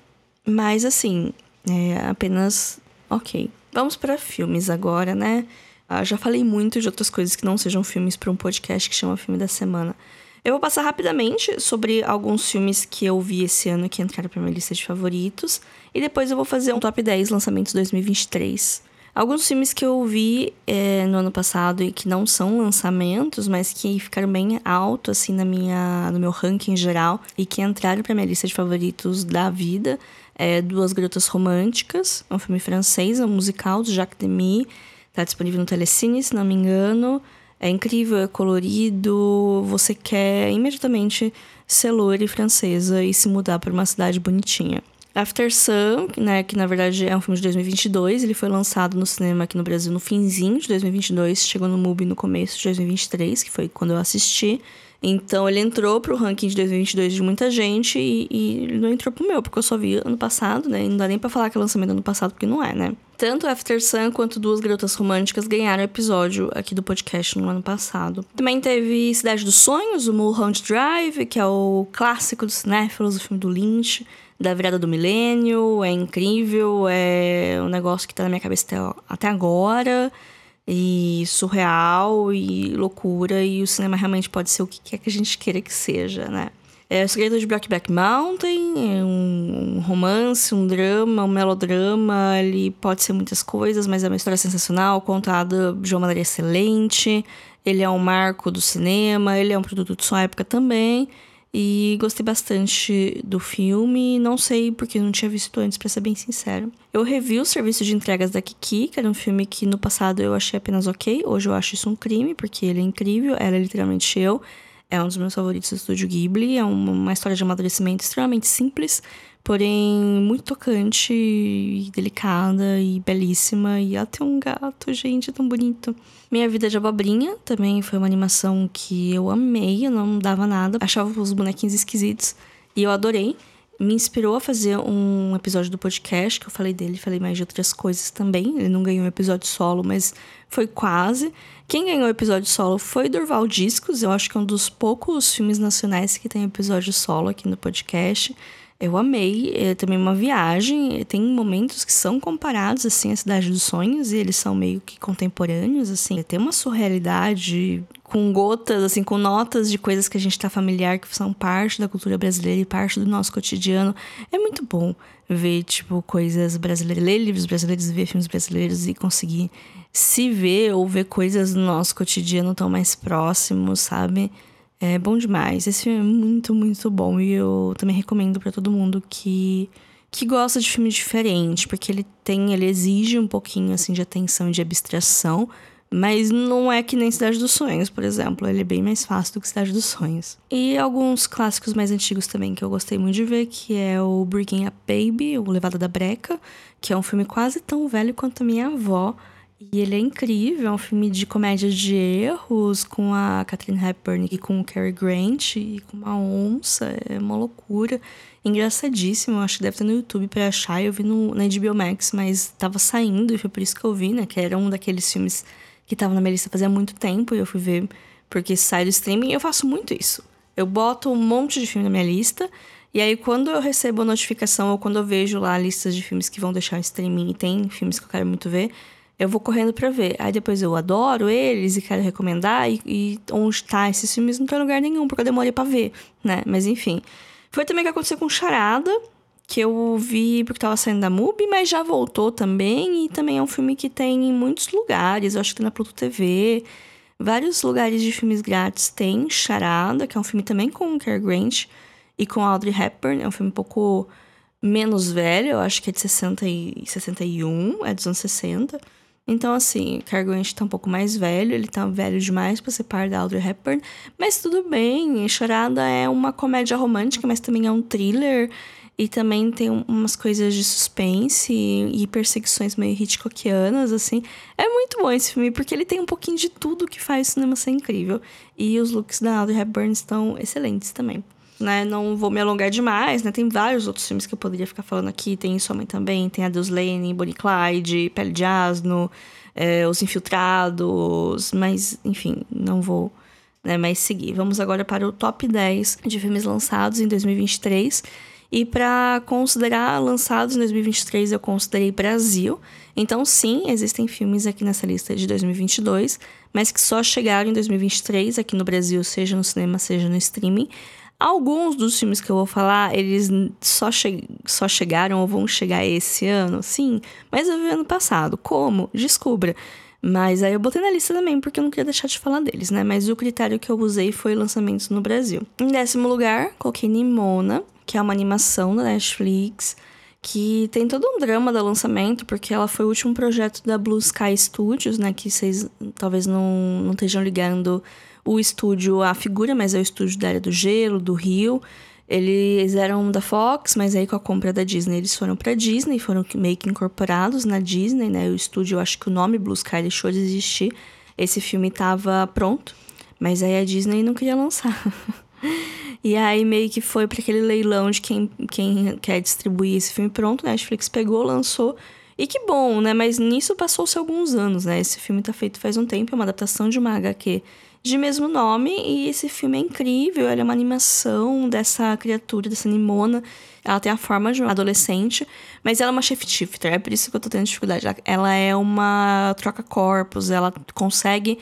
mas assim, é apenas ok. Vamos para filmes agora, né? Ah, já falei muito de outras coisas que não sejam filmes para um podcast que chama Filme da Semana. Eu vou passar rapidamente sobre alguns filmes que eu vi esse ano que entraram para minha lista de favoritos. E depois eu vou fazer um top 10 lançamentos 2023. Alguns filmes que eu vi é, no ano passado e que não são lançamentos, mas que ficaram bem alto assim na minha, no meu ranking geral e que entraram para minha lista de favoritos da vida. É Duas Garotas Românticas, um filme francês, um musical do Jacques Demy Tá disponível no Telecine, se não me engano. É incrível, é colorido. Você quer imediatamente ser loira e francesa e se mudar para uma cidade bonitinha. After Sun, né, que na verdade é um filme de 2022, ele foi lançado no cinema aqui no Brasil no finzinho de 2022, chegou no MUBI no começo de 2023, que foi quando eu assisti. Então ele entrou pro ranking de 2022 de muita gente e, e ele não entrou pro meu, porque eu só vi ano passado, né? E não dá nem pra falar que é lançamento ano passado, porque não é, né? Tanto After Sun quanto Duas Garotas Românticas ganharam episódio aqui do podcast no ano passado. Também teve Cidade dos Sonhos, o Mulholland Drive, que é o clássico dos cinéfilos, o filme do Lynch, da virada do milênio. É incrível, é um negócio que tá na minha cabeça até agora e surreal e loucura, e o cinema realmente pode ser o que quer que a gente queira que seja, né? É O Segredo de Brokeback Mountain, é um, um, romance, um drama, um melodrama, ele pode ser muitas coisas, mas é uma história sensacional, contada de uma maneira excelente. Ele é um marco do cinema, ele é um produto de sua época também. E gostei bastante do filme, não sei porque não tinha visto antes, para ser bem sincero. Eu revi o serviço de entregas da Kiki, que era um filme que no passado eu achei apenas ok, hoje eu acho isso um crime, porque ele é incrível, ela é literalmente eu. É um dos meus favoritos do estúdio Ghibli, é uma história de amadurecimento extremamente simples, porém muito tocante e delicada e belíssima. E ela tem um gato, gente, tão bonito. Minha Vida de Abobrinha também foi uma animação que eu amei, eu não dava nada, achava os bonequinhos esquisitos e eu adorei. Me inspirou a fazer um episódio do podcast, que eu falei dele, falei mais de outras coisas também. Ele não ganhou um episódio solo, mas foi quase. Quem ganhou o episódio solo foi Durval Discos, eu acho que é um dos poucos filmes nacionais que tem episódio solo aqui no podcast. Eu amei, é também uma viagem, tem momentos que são comparados, assim, à Cidade dos Sonhos, e eles são meio que contemporâneos, assim. Tem uma surrealidade com gotas, assim, com notas de coisas que a gente está familiar, que são parte da cultura brasileira e parte do nosso cotidiano. É muito bom ver, tipo, coisas brasileiras, ler livros brasileiros, ver filmes brasileiros e conseguir se ver ou ver coisas do nosso cotidiano tão mais próximos, sabe? É bom demais. Esse filme é muito, muito bom. E eu também recomendo para todo mundo que, que gosta de filme diferente, porque ele tem, ele exige um pouquinho assim de atenção e de abstração. Mas não é que nem Cidade dos Sonhos, por exemplo. Ele é bem mais fácil do que Cidade dos Sonhos. E alguns clássicos mais antigos também que eu gostei muito de ver, que é o Breaking Up Baby, o Levada da Breca, que é um filme quase tão velho quanto a minha avó. E ele é incrível, é um filme de comédia de erros com a Catherine Hepburn e com o Cary Grant e com uma onça, é uma loucura. Engraçadíssimo, acho que deve ter no YouTube para achar. Eu vi no, na HBO Max, mas tava saindo e foi por isso que eu vi, né? Que era um daqueles filmes que tava na minha lista fazia muito tempo e eu fui ver porque sai do streaming. Eu faço muito isso. Eu boto um monte de filme na minha lista e aí, quando eu recebo a notificação ou quando eu vejo lá listas de filmes que vão deixar o streaming e tem filmes que eu quero muito ver, eu vou correndo para ver. Aí depois eu adoro eles e quero recomendar. E, e onde tá esses filmes não tem lugar nenhum, porque eu demorei pra ver, né? Mas enfim. Foi também que aconteceu com Charada, que eu vi porque tava saindo da MUBI, mas já voltou também. E também é um filme que tem em muitos lugares. Eu acho que na Pluto TV. Vários lugares de filmes grátis tem Charada, que é um filme também com o Cary Grant e com Audrey Hepburn. É um filme um pouco menos velho, eu acho que é de 60 e 61, é dos anos 60. Então, assim, Cary Grant tá um pouco mais velho, ele tá velho demais pra ser par da Audrey Hepburn, mas tudo bem. Chorada é uma comédia romântica, mas também é um thriller. E também tem umas coisas de suspense e, perseguições meio Hitchcockianas, assim. É muito bom esse filme, porque ele tem um pouquinho de tudo que faz o cinema ser incrível. E os looks da Audrey Hepburn estão excelentes também. Né, não vou me alongar demais, né? Tem vários outros filmes que eu poderia ficar falando aqui. Tem Sua Mãe também, tem a Deus Lane, Bonnie Clyde, Pele de Asno, é, Os Infiltrados, mas, enfim, não vou né, mais seguir. Vamos agora para o top 10 de filmes lançados em 2023. E para considerar lançados em 2023, eu considerei Brasil. Então, sim, existem filmes aqui nessa lista de 2022, mas que só chegaram em 2023 aqui no Brasil, seja no cinema, seja no streaming. Alguns dos filmes que eu vou falar, eles só, che só chegaram ou vão chegar esse ano, sim, mas eu vi ano passado. Como? Descubra. Mas aí eu botei na lista também, porque eu não queria deixar de falar deles, né? Mas o critério que eu usei foi lançamentos no Brasil. Em décimo lugar, coloquei Nimona, que é uma animação da Netflix, que tem todo um drama do lançamento, porque ela foi o último projeto da Blue Sky Studios, né? Que vocês talvez não, não estejam ligando o estúdio à figura, mas é o estúdio da Era do Gelo, do Rio. Eles eram da Fox, mas aí com a compra da Disney eles foram para Disney, foram meio que incorporados na Disney, né? O estúdio, eu acho que o nome Blue Sky deixou de existir. Esse filme estava pronto, mas aí a Disney não queria lançar. [laughs] e aí meio que foi para aquele leilão de quem, quem quer distribuir esse filme pronto, né? Netflix pegou, lançou. E que bom, né? Mas nisso passou-se alguns anos, né? Esse filme tá feito faz um tempo, é uma adaptação de uma HQ de mesmo nome, e esse filme é incrível. Ele é uma animação dessa criatura, dessa Nimona. Ela tem a forma de uma adolescente, mas ela é uma shifter, é por isso que eu tô tendo dificuldade. Ela é uma troca-corpos, ela consegue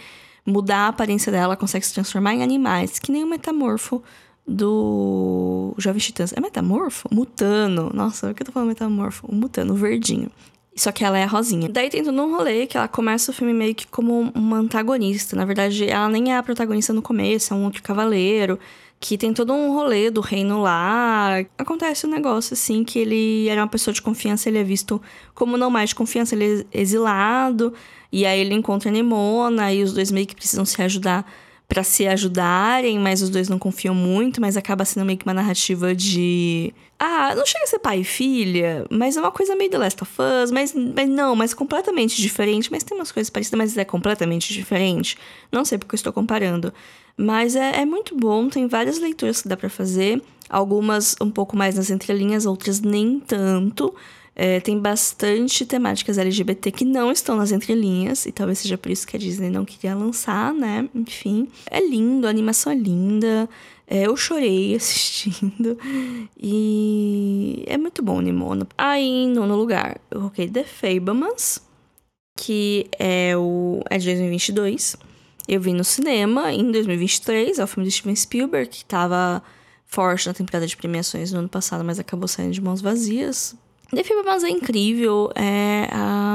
mudar a aparência dela, consegue se transformar em animais, que nem o metamorfo do Jovem Titãs. É metamorfo? Mutano. Nossa, por que eu tô falando metamorfo? O mutano, o verdinho. Só que ela é rosinha. Daí tem todo um rolê que ela começa o filme meio que como uma antagonista. Na verdade, ela nem é a protagonista no começo, é um outro cavaleiro. Que tem todo um rolê do reino lá. Acontece um negócio assim que ele era uma pessoa de confiança, ele é visto como não mais de confiança, ele é exilado. E aí ele encontra a Nemona e os dois meio que precisam se ajudar para se ajudarem, mas os dois não confiam muito, mas acaba sendo meio que uma narrativa de. Ah, não chega a ser pai e filha, mas é uma coisa meio The Last of Us, mas, mas não, mas completamente diferente. Mas tem umas coisas parecidas, mas é completamente diferente. Não sei porque eu estou comparando. Mas é, é muito bom, tem várias leituras que dá para fazer. Algumas um pouco mais nas entrelinhas, outras nem tanto. É, tem bastante temáticas LGBT que não estão nas entrelinhas, e talvez seja por isso que a Disney não queria lançar, né? Enfim. É lindo, a animação é linda. É, eu chorei [laughs] assistindo. E é muito bom, Nimona. Aí, em nono lugar, eu coloquei The Fablemans, que é o é de 2022. Eu vi no cinema em 2023, é o filme de Steven Spielberg, que estava forte na temporada de premiações no ano passado, mas acabou saindo de mãos vazias The Fablemans é incrível, é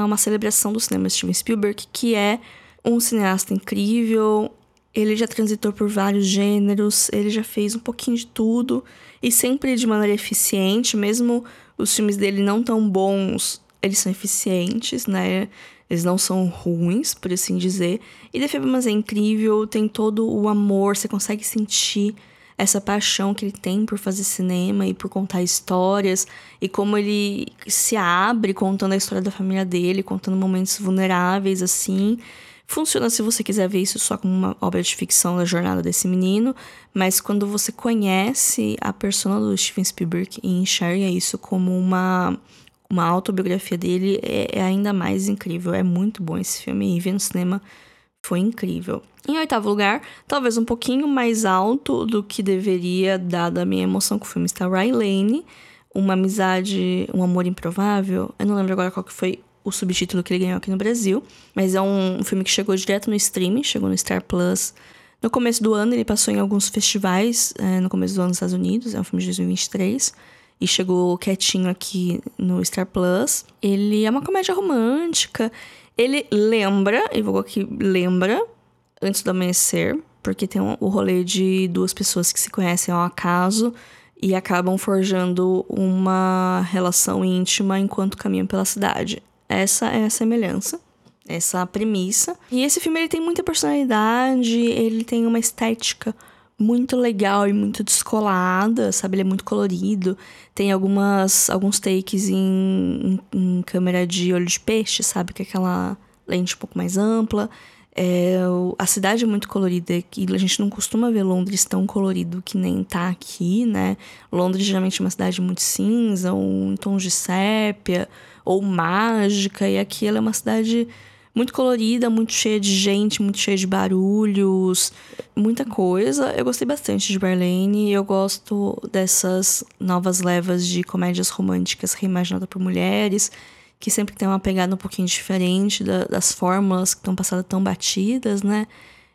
uma celebração do cinema Steven Spielberg, que é um cineasta incrível. Ele já transitou por vários gêneros, ele já fez um pouquinho de tudo e sempre de maneira eficiente, mesmo os filmes dele não tão bons, eles são eficientes, né? Eles não são ruins, por assim dizer. E The Fablemans é incrível, tem todo o amor, você consegue sentir essa paixão que ele tem por fazer cinema e por contar histórias e como ele se abre contando a história da família dele, contando momentos vulneráveis assim. Funciona se você quiser ver isso só como uma obra de ficção da jornada desse menino, mas quando você conhece a persona do Steven Spielberg e enxerga isso como uma uma autobiografia dele, é, é ainda mais incrível. É muito bom esse filme e ver no cinema foi incrível. Em oitavo lugar, talvez um pouquinho mais alto do que deveria, dada a minha emoção com o filme, está Lane, Uma Amizade, Um Amor Improvável. Eu não lembro agora qual que foi o subtítulo que ele ganhou aqui no Brasil, mas é um, um filme que chegou direto no streaming, chegou no Star Plus. No começo do ano, ele passou em alguns festivais, é, no começo do ano nos Estados Unidos, é um filme de 2023 e chegou quietinho aqui no Star Plus. Ele é uma comédia romântica ele lembra, e vou aqui, lembra, antes do amanhecer, porque tem um, o rolê de duas pessoas que se conhecem ao acaso e acabam forjando uma relação íntima enquanto caminham pela cidade. Essa é a semelhança, essa é a premissa. E esse filme ele tem muita personalidade, ele tem uma estética muito legal e muito descolada, sabe? Ele é muito colorido. Tem algumas alguns takes em, em, em câmera de olho de peixe, sabe? Que é aquela lente um pouco mais ampla. É, a cidade é muito colorida e a gente não costuma ver Londres tão colorido que nem tá aqui, né? Londres geralmente é uma cidade muito cinza, ou em tons de sépia, ou mágica, e aqui ela é uma cidade muito colorida, muito cheia de gente, muito cheia de barulhos, muita coisa. Eu gostei bastante de Barlene e eu gosto dessas novas levas de comédias românticas reimaginadas por mulheres que sempre tem uma pegada um pouquinho diferente da, das fórmulas que estão passadas tão batidas, né?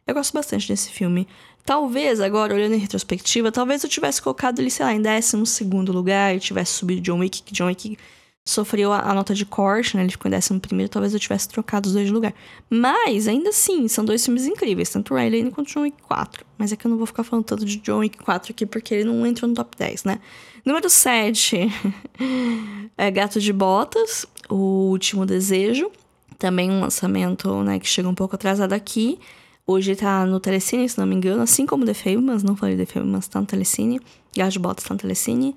Eu gosto bastante desse filme. Talvez, agora, olhando em retrospectiva, talvez eu tivesse colocado ele, sei lá, em 12 lugar e tivesse subido John Wick, que John Wick sofreu a, a, nota de corte, né? Ele ficou em 11 primeiro, talvez eu tivesse trocado os dois de lugar. Mas, ainda assim, são dois filmes incríveis, tanto Riley quanto John Wick 4. Mas é que eu não vou ficar falando tanto de John Wick 4 aqui, porque ele não entrou no top 10, né? Número 7 [laughs] é Gato de Botas, O Último Desejo. Também um lançamento né, que chega um pouco atrasado aqui. Hoje tá no Telecine, se não me engano, assim como The Famous, não falei The Famous, tá no Telecine. Gato de Botas tá no Telecine.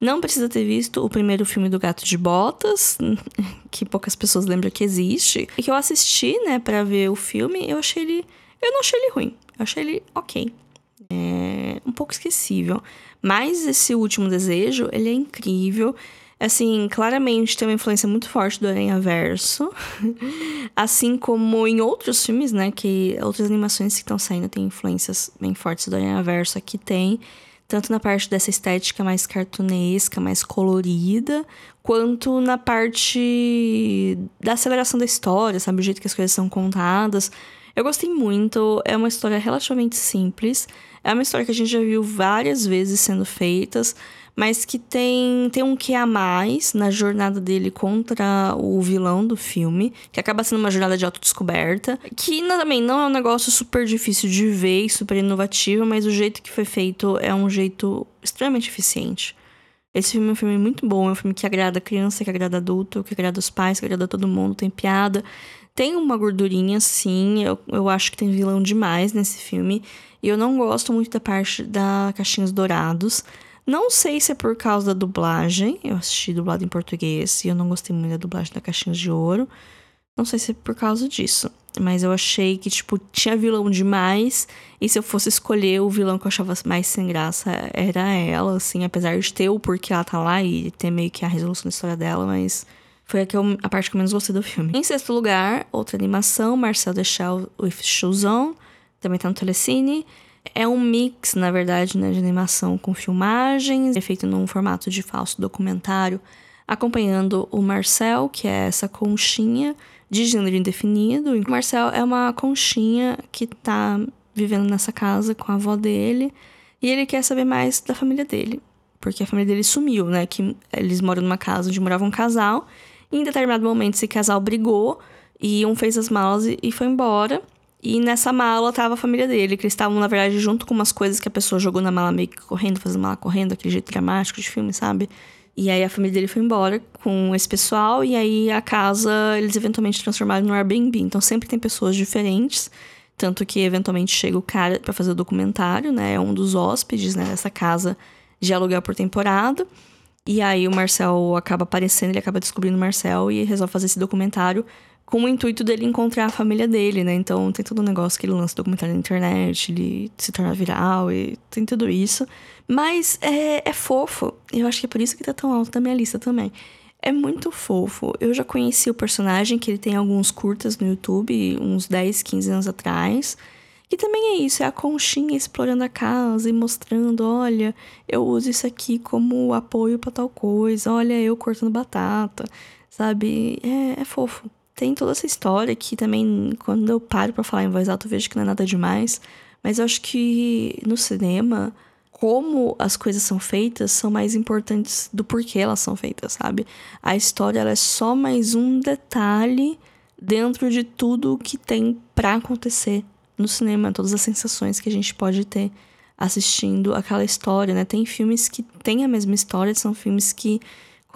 Não precisa ter visto o primeiro filme do Gato de Botas, [laughs] que poucas pessoas lembram que existe. E que eu assisti, né, para ver o filme, eu achei ele. Eu não achei ele ruim. Eu achei ele ok. É um pouco esquecível. Mas esse último desejo, ele é incrível. Assim, claramente tem uma influência muito forte do Aranha Verso. [laughs] assim como em outros filmes, né? Que outras animações que estão saindo têm influências bem fortes do Aranha Verso. Aqui tem. Tanto na parte dessa estética mais cartunesca, mais colorida, quanto na parte da aceleração da história, sabe? O jeito que as coisas são contadas. Eu gostei muito, é uma história relativamente simples. É uma história que a gente já viu várias vezes sendo feitas, mas que tem, tem um que a mais na jornada dele contra o vilão do filme, que acaba sendo uma jornada de autodescoberta, que também não é um negócio super difícil de ver e super inovativo, mas o jeito que foi feito é um jeito extremamente eficiente. Esse filme é um filme muito bom, é um filme que agrada criança, que agrada adulto, que agrada os pais, que agrada todo mundo, tem piada. Tem uma gordurinha, sim, eu, eu acho que tem vilão demais nesse filme. E eu não gosto muito da parte da Caixinhos Dourados. Não sei se é por causa da dublagem. Eu assisti dublado em português e eu não gostei muito da dublagem da Caixinhos de Ouro. Não sei se é por causa disso. Mas eu achei que, tipo, tinha vilão demais. E se eu fosse escolher o vilão que eu achava mais sem graça, era ela, assim. Apesar de ter o porquê ela tá lá e ter meio que a resolução da história dela, mas... Foi a, que eu, a parte que eu menos gostei do filme. Em sexto lugar, outra animação, Marcel Deschal with Shoes On também tá no Telecine. É um mix, na verdade, né, de animação com filmagens, é feito num formato de falso documentário, acompanhando o Marcel, que é essa conchinha de gênero indefinido. O Marcel é uma conchinha que tá vivendo nessa casa com a avó dele e ele quer saber mais da família dele, porque a família dele sumiu, né? Que eles moram numa casa onde morava um casal. E em determinado momento esse casal brigou e um fez as malas e foi embora. E nessa mala tava a família dele, que eles estavam, na verdade, junto com umas coisas que a pessoa jogou na mala meio que correndo, fazendo mala correndo, aquele jeito dramático de filme, sabe? E aí a família dele foi embora com esse pessoal, e aí a casa eles eventualmente transformaram no Airbnb. Então sempre tem pessoas diferentes. Tanto que eventualmente chega o cara para fazer o documentário, né? É um dos hóspedes né, dessa casa de aluguel por temporada. E aí o Marcel acaba aparecendo, ele acaba descobrindo o Marcel e resolve fazer esse documentário com o intuito dele encontrar a família dele, né? Então tem todo um negócio que ele lança documentário na internet, ele se torna viral e tem tudo isso. Mas é, é fofo. Eu acho que é por isso que tá tão alto na minha lista também. É muito fofo. Eu já conheci o personagem, que ele tem alguns curtas no YouTube, uns 10, 15 anos atrás. E também é isso, é a conchinha explorando a casa e mostrando, olha, eu uso isso aqui como apoio para tal coisa, olha, eu cortando batata, sabe? É, é fofo tem toda essa história que também, quando eu paro para falar em voz alta, eu vejo que não é nada demais. Mas eu acho que no cinema, como as coisas são feitas são mais importantes do porquê elas são feitas, sabe? A história é só mais um detalhe dentro de tudo que tem para acontecer no cinema, todas as sensações que a gente pode ter assistindo aquela história, né? Tem filmes que têm a mesma história, são filmes que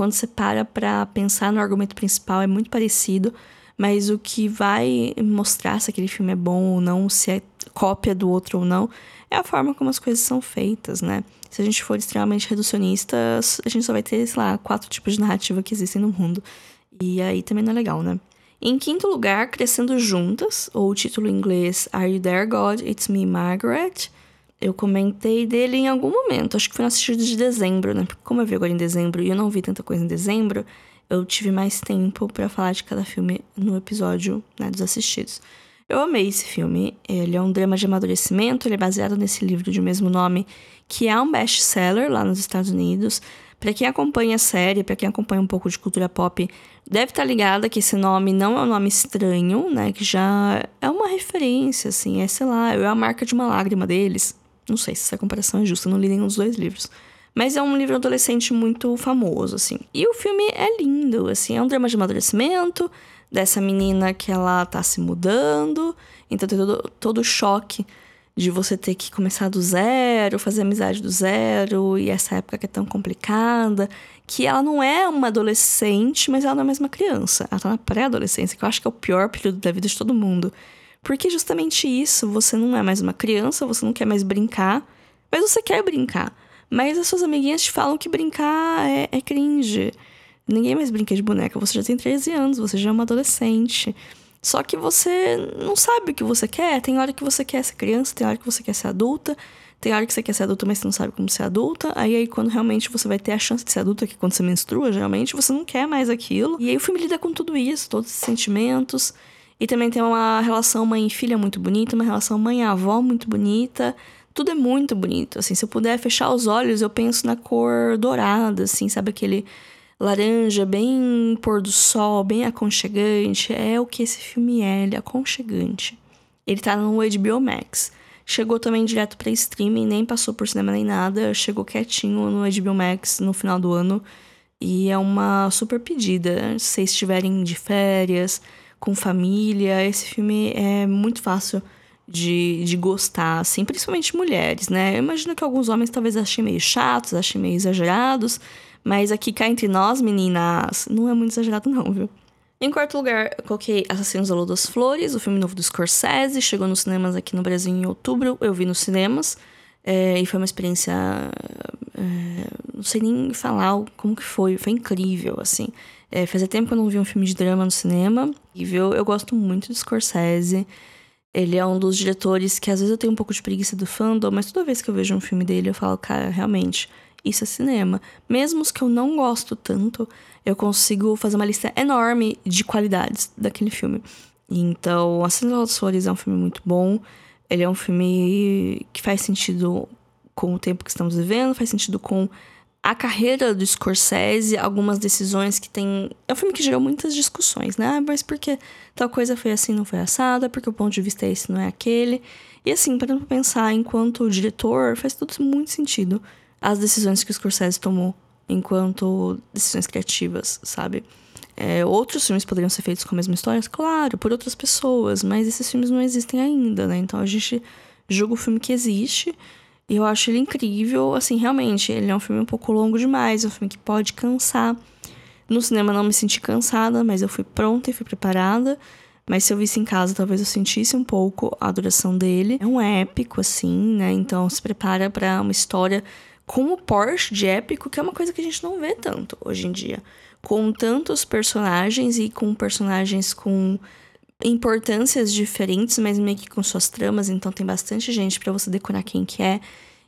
quando você para para pensar no argumento principal, é muito parecido, mas o que vai mostrar se aquele filme é bom ou não, se é cópia do outro ou não, é a forma como as coisas são feitas, né? Se a gente for extremamente reducionista, a gente só vai ter, sei lá, quatro tipos de narrativa que existem no mundo. E aí também não é legal, né? Em quinto lugar, Crescendo Juntas, ou o título em inglês Are You There, God? It's Me, Margaret. Eu comentei dele em algum momento, acho que foi no assistido de dezembro, né? Porque como eu vi agora em dezembro e eu não vi tanta coisa em dezembro, eu tive mais tempo para falar de cada filme no episódio né, dos assistidos. Eu amei esse filme. Ele é um drama de amadurecimento, ele é baseado nesse livro de mesmo nome, que é um best-seller lá nos Estados Unidos. Para quem acompanha a série, para quem acompanha um pouco de cultura pop, deve estar tá ligada que esse nome não é um nome estranho, né? Que já é uma referência, assim, é, sei lá, é a marca de uma lágrima deles. Não sei se essa comparação é justa, não li nenhum dos dois livros. Mas é um livro adolescente muito famoso, assim. E o filme é lindo, assim, é um drama de amadurecimento dessa menina que ela tá se mudando. Então tem todo, todo o choque de você ter que começar do zero, fazer amizade do zero, e essa época que é tão complicada, que ela não é uma adolescente, mas ela não é mais uma criança. Ela tá na pré-adolescência, que eu acho que é o pior período da vida de todo mundo. Porque justamente isso, você não é mais uma criança, você não quer mais brincar, mas você quer brincar. Mas as suas amiguinhas te falam que brincar é, é cringe. Ninguém mais brinca de boneca, você já tem 13 anos, você já é uma adolescente. Só que você não sabe o que você quer. Tem hora que você quer ser criança, tem hora que você quer ser adulta, tem hora que você quer ser adulta, mas você não sabe como ser adulta. Aí, aí quando realmente você vai ter a chance de ser adulta, que quando você menstrua, geralmente, você não quer mais aquilo. E aí o filme lida com tudo isso, todos esses sentimentos. E também tem uma relação mãe e filha muito bonita, uma relação mãe-avó muito bonita tudo é muito bonito. Assim, se eu puder fechar os olhos, eu penso na cor dourada, assim, sabe aquele laranja bem pôr do sol, bem aconchegante. É o que esse filme é, ele é aconchegante. Ele tá no HBO Max. Chegou também direto para streaming, nem passou por cinema nem nada, chegou quietinho no HBO Max no final do ano. E é uma super pedida. Se vocês estiverem de férias, com família, esse filme é muito fácil de, de gostar, assim, principalmente mulheres, né? Eu imagino que alguns homens talvez achem meio chatos, achem meio exagerados, mas aqui cá entre nós, meninas, não é muito exagerado, não, viu? Em quarto lugar, eu coloquei Assassinos da Lua das Flores, o filme novo do Scorsese, chegou nos cinemas aqui no Brasil em outubro, eu vi nos cinemas, é, e foi uma experiência. É, não sei nem falar como que foi, foi incrível, assim. É, fazia tempo que eu não vi um filme de drama no cinema, e viu, eu gosto muito do Scorsese. Ele é um dos diretores que às vezes eu tenho um pouco de preguiça do fandom, mas toda vez que eu vejo um filme dele eu falo, cara, realmente, isso é cinema. Mesmo os que eu não gosto tanto, eu consigo fazer uma lista enorme de qualidades daquele filme. Então, A Cena das Flores é um filme muito bom. Ele é um filme que faz sentido com o tempo que estamos vivendo, faz sentido com a carreira do Scorsese, algumas decisões que tem. É um filme que gerou muitas discussões, né? Ah, mas porque tal coisa foi assim, não foi assada, porque o ponto de vista é esse, não é aquele. E assim, para pensar, enquanto diretor, faz tudo muito sentido as decisões que o Scorsese tomou enquanto decisões criativas, sabe? É, outros filmes poderiam ser feitos com a mesma história, claro, por outras pessoas, mas esses filmes não existem ainda, né? Então a gente julga o filme que existe e eu acho ele incrível, assim, realmente, ele é um filme um pouco longo demais, é um filme que pode cansar. No cinema não me senti cansada, mas eu fui pronta e fui preparada. Mas se eu visse em casa, talvez eu sentisse um pouco a duração dele. É um épico, assim, né? Então se prepara para uma história com o Porsche de épico, que é uma coisa que a gente não vê tanto hoje em dia. Com tantos personagens e com personagens com importâncias diferentes, mas meio que com suas tramas, então tem bastante gente para você decorar quem que é.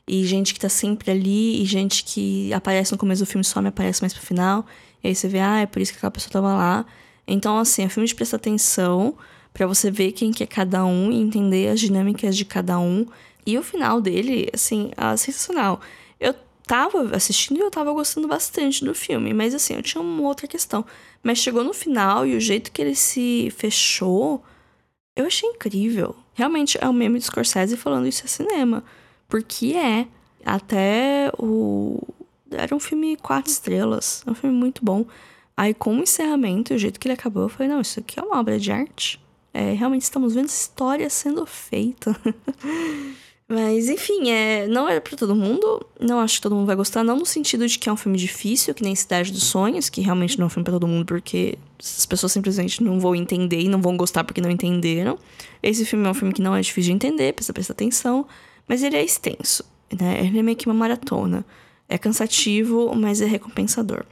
E gente que tá sempre ali, e gente que aparece no começo do filme só me aparece mais pro final. E aí você vê, ah, é por isso que aquela pessoa tava lá. Então, assim, é filme de prestar atenção para você ver quem que é cada um e entender as dinâmicas de cada um. E o final dele, assim, é sensacional. Tava assistindo e eu tava gostando bastante do filme, mas assim, eu tinha uma outra questão. Mas chegou no final e o jeito que ele se fechou, eu achei incrível. Realmente é o meme de Scorsese falando isso é cinema. Porque é. Até o. Era um filme quatro estrelas. É um filme muito bom. Aí, com o encerramento e o jeito que ele acabou, eu falei: não, isso aqui é uma obra de arte. É, realmente estamos vendo história sendo feita. [laughs] Mas, enfim, é, não é para todo mundo. Não acho que todo mundo vai gostar, não no sentido de que é um filme difícil, que nem Cidade dos Sonhos, que realmente não é um filme para todo mundo, porque as pessoas simplesmente não vão entender e não vão gostar porque não entenderam. Esse filme é um filme que não é difícil de entender, precisa prestar atenção, mas ele é extenso, né? Ele é meio que uma maratona. É cansativo, mas é recompensador.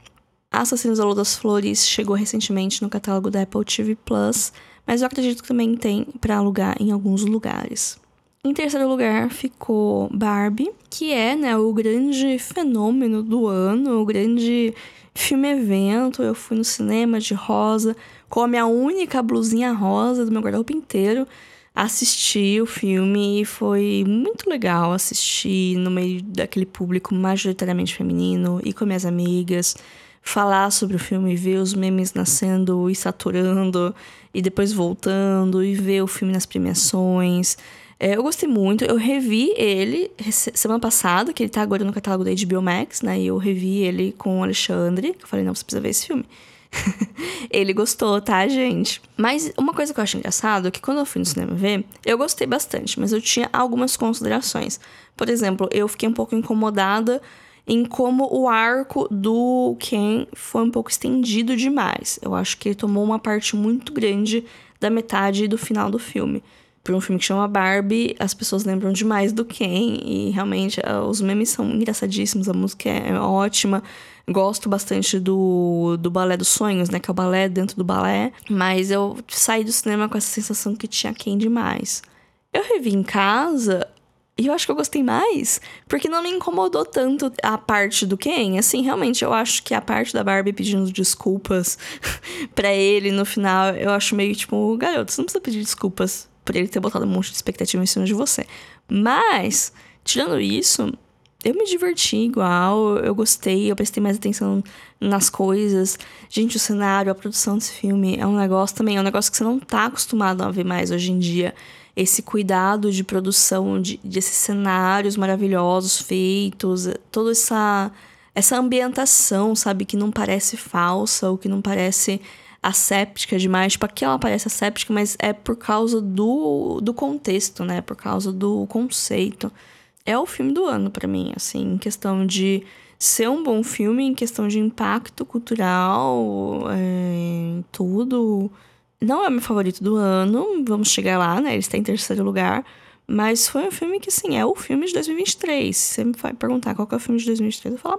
Assassinos da Lua das Flores chegou recentemente no catálogo da Apple TV Plus, mas eu acredito que também tem para alugar em alguns lugares. Em terceiro lugar ficou Barbie, que é né, o grande fenômeno do ano, o grande filme-evento. Eu fui no cinema de rosa, com a minha única blusinha rosa do meu guarda-roupa inteiro. Assisti o filme e foi muito legal assistir no meio daquele público majoritariamente feminino e com minhas amigas. Falar sobre o filme, ver os memes nascendo e saturando, e depois voltando, e ver o filme nas premiações. É, eu gostei muito. Eu revi ele semana passada, que ele tá agora no catálogo da HBO Max, né? E eu revi ele com o Alexandre. Eu falei, não, você precisa ver esse filme. [laughs] ele gostou, tá, gente? Mas uma coisa que eu acho engraçado é que quando eu fui no cinema ver, eu gostei bastante, mas eu tinha algumas considerações. Por exemplo, eu fiquei um pouco incomodada em como o arco do Ken foi um pouco estendido demais. Eu acho que ele tomou uma parte muito grande da metade do final do filme por um filme que chama Barbie, as pessoas lembram demais do Ken. E realmente os memes são engraçadíssimos, a música é ótima. Gosto bastante do, do Balé dos Sonhos, né? Que é o balé dentro do balé. Mas eu saí do cinema com essa sensação que tinha Ken demais. Eu revi em casa e eu acho que eu gostei mais, porque não me incomodou tanto a parte do Ken. Assim, realmente, eu acho que a parte da Barbie pedindo desculpas [laughs] para ele no final, eu acho meio tipo, garoto, você não precisa pedir desculpas por ele ter botado um monte de expectativa em cima de você. Mas, tirando isso, eu me diverti igual, eu gostei, eu prestei mais atenção nas coisas. Gente, o cenário, a produção desse filme é um negócio também, é um negócio que você não tá acostumado a ver mais hoje em dia. Esse cuidado de produção, de, de esses cenários maravilhosos feitos, toda essa, essa ambientação, sabe, que não parece falsa ou que não parece asséptica demais. Tipo, aqui ela parece asséptica, mas é por causa do, do contexto, né? Por causa do conceito. É o filme do ano para mim, assim, em questão de ser um bom filme, em questão de impacto cultural, é, tudo. Não é meu favorito do ano, vamos chegar lá, né? Ele está em terceiro lugar. Mas foi um filme que, assim, é o filme de 2023. Se você me perguntar qual é o filme de 2023, eu falo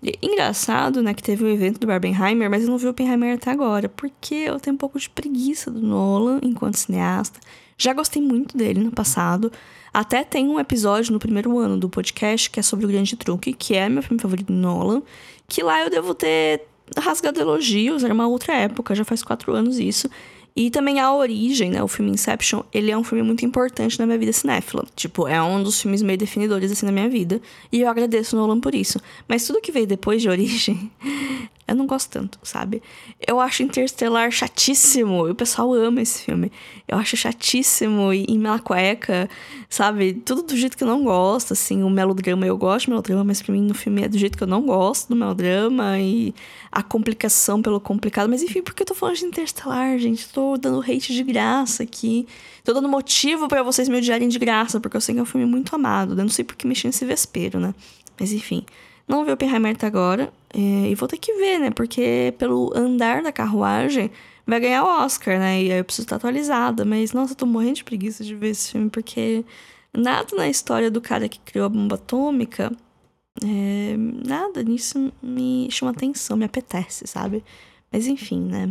Parme. Engraçado, né, que teve o um evento do Barbenheimer, mas eu não vi o Oppenheimer até agora, porque eu tenho um pouco de preguiça do Nolan enquanto cineasta. Já gostei muito dele no passado. Até tem um episódio no primeiro ano do podcast que é sobre o Grande Truque, que é meu filme favorito do Nolan, que lá eu devo ter rasgado elogios, era uma outra época, já faz quatro anos isso. E também a origem, né? O filme Inception, ele é um filme muito importante na minha vida cinéfila. Tipo, é um dos filmes meio definidores, assim, na minha vida. E eu agradeço Nolan por isso. Mas tudo que veio depois de origem [laughs] eu não gosto tanto, sabe? Eu acho Interstellar chatíssimo. E o pessoal ama esse filme. Eu acho chatíssimo e, e mela cueca, sabe? Tudo do jeito que eu não gosto, assim. O melodrama, eu gosto de melodrama, mas pra mim no filme é do jeito que eu não gosto do melodrama. E a complicação pelo complicado. Mas enfim, porque eu tô falando de Interstellar, gente? Tô dando hate de graça aqui. Tô dando motivo para vocês me odiarem de graça, porque eu sei que é um filme muito amado. Eu não sei porque mexer nesse vespeiro, né? Mas enfim. Não vi o Oppenheimer até agora. É, e vou ter que ver, né? Porque pelo andar da carruagem vai ganhar o Oscar, né? E aí eu preciso estar atualizada. Mas, nossa, eu tô morrendo de preguiça de ver esse filme, porque nada na história do cara que criou a bomba atômica. É, nada nisso me chama atenção, me apetece, sabe? Mas enfim, né?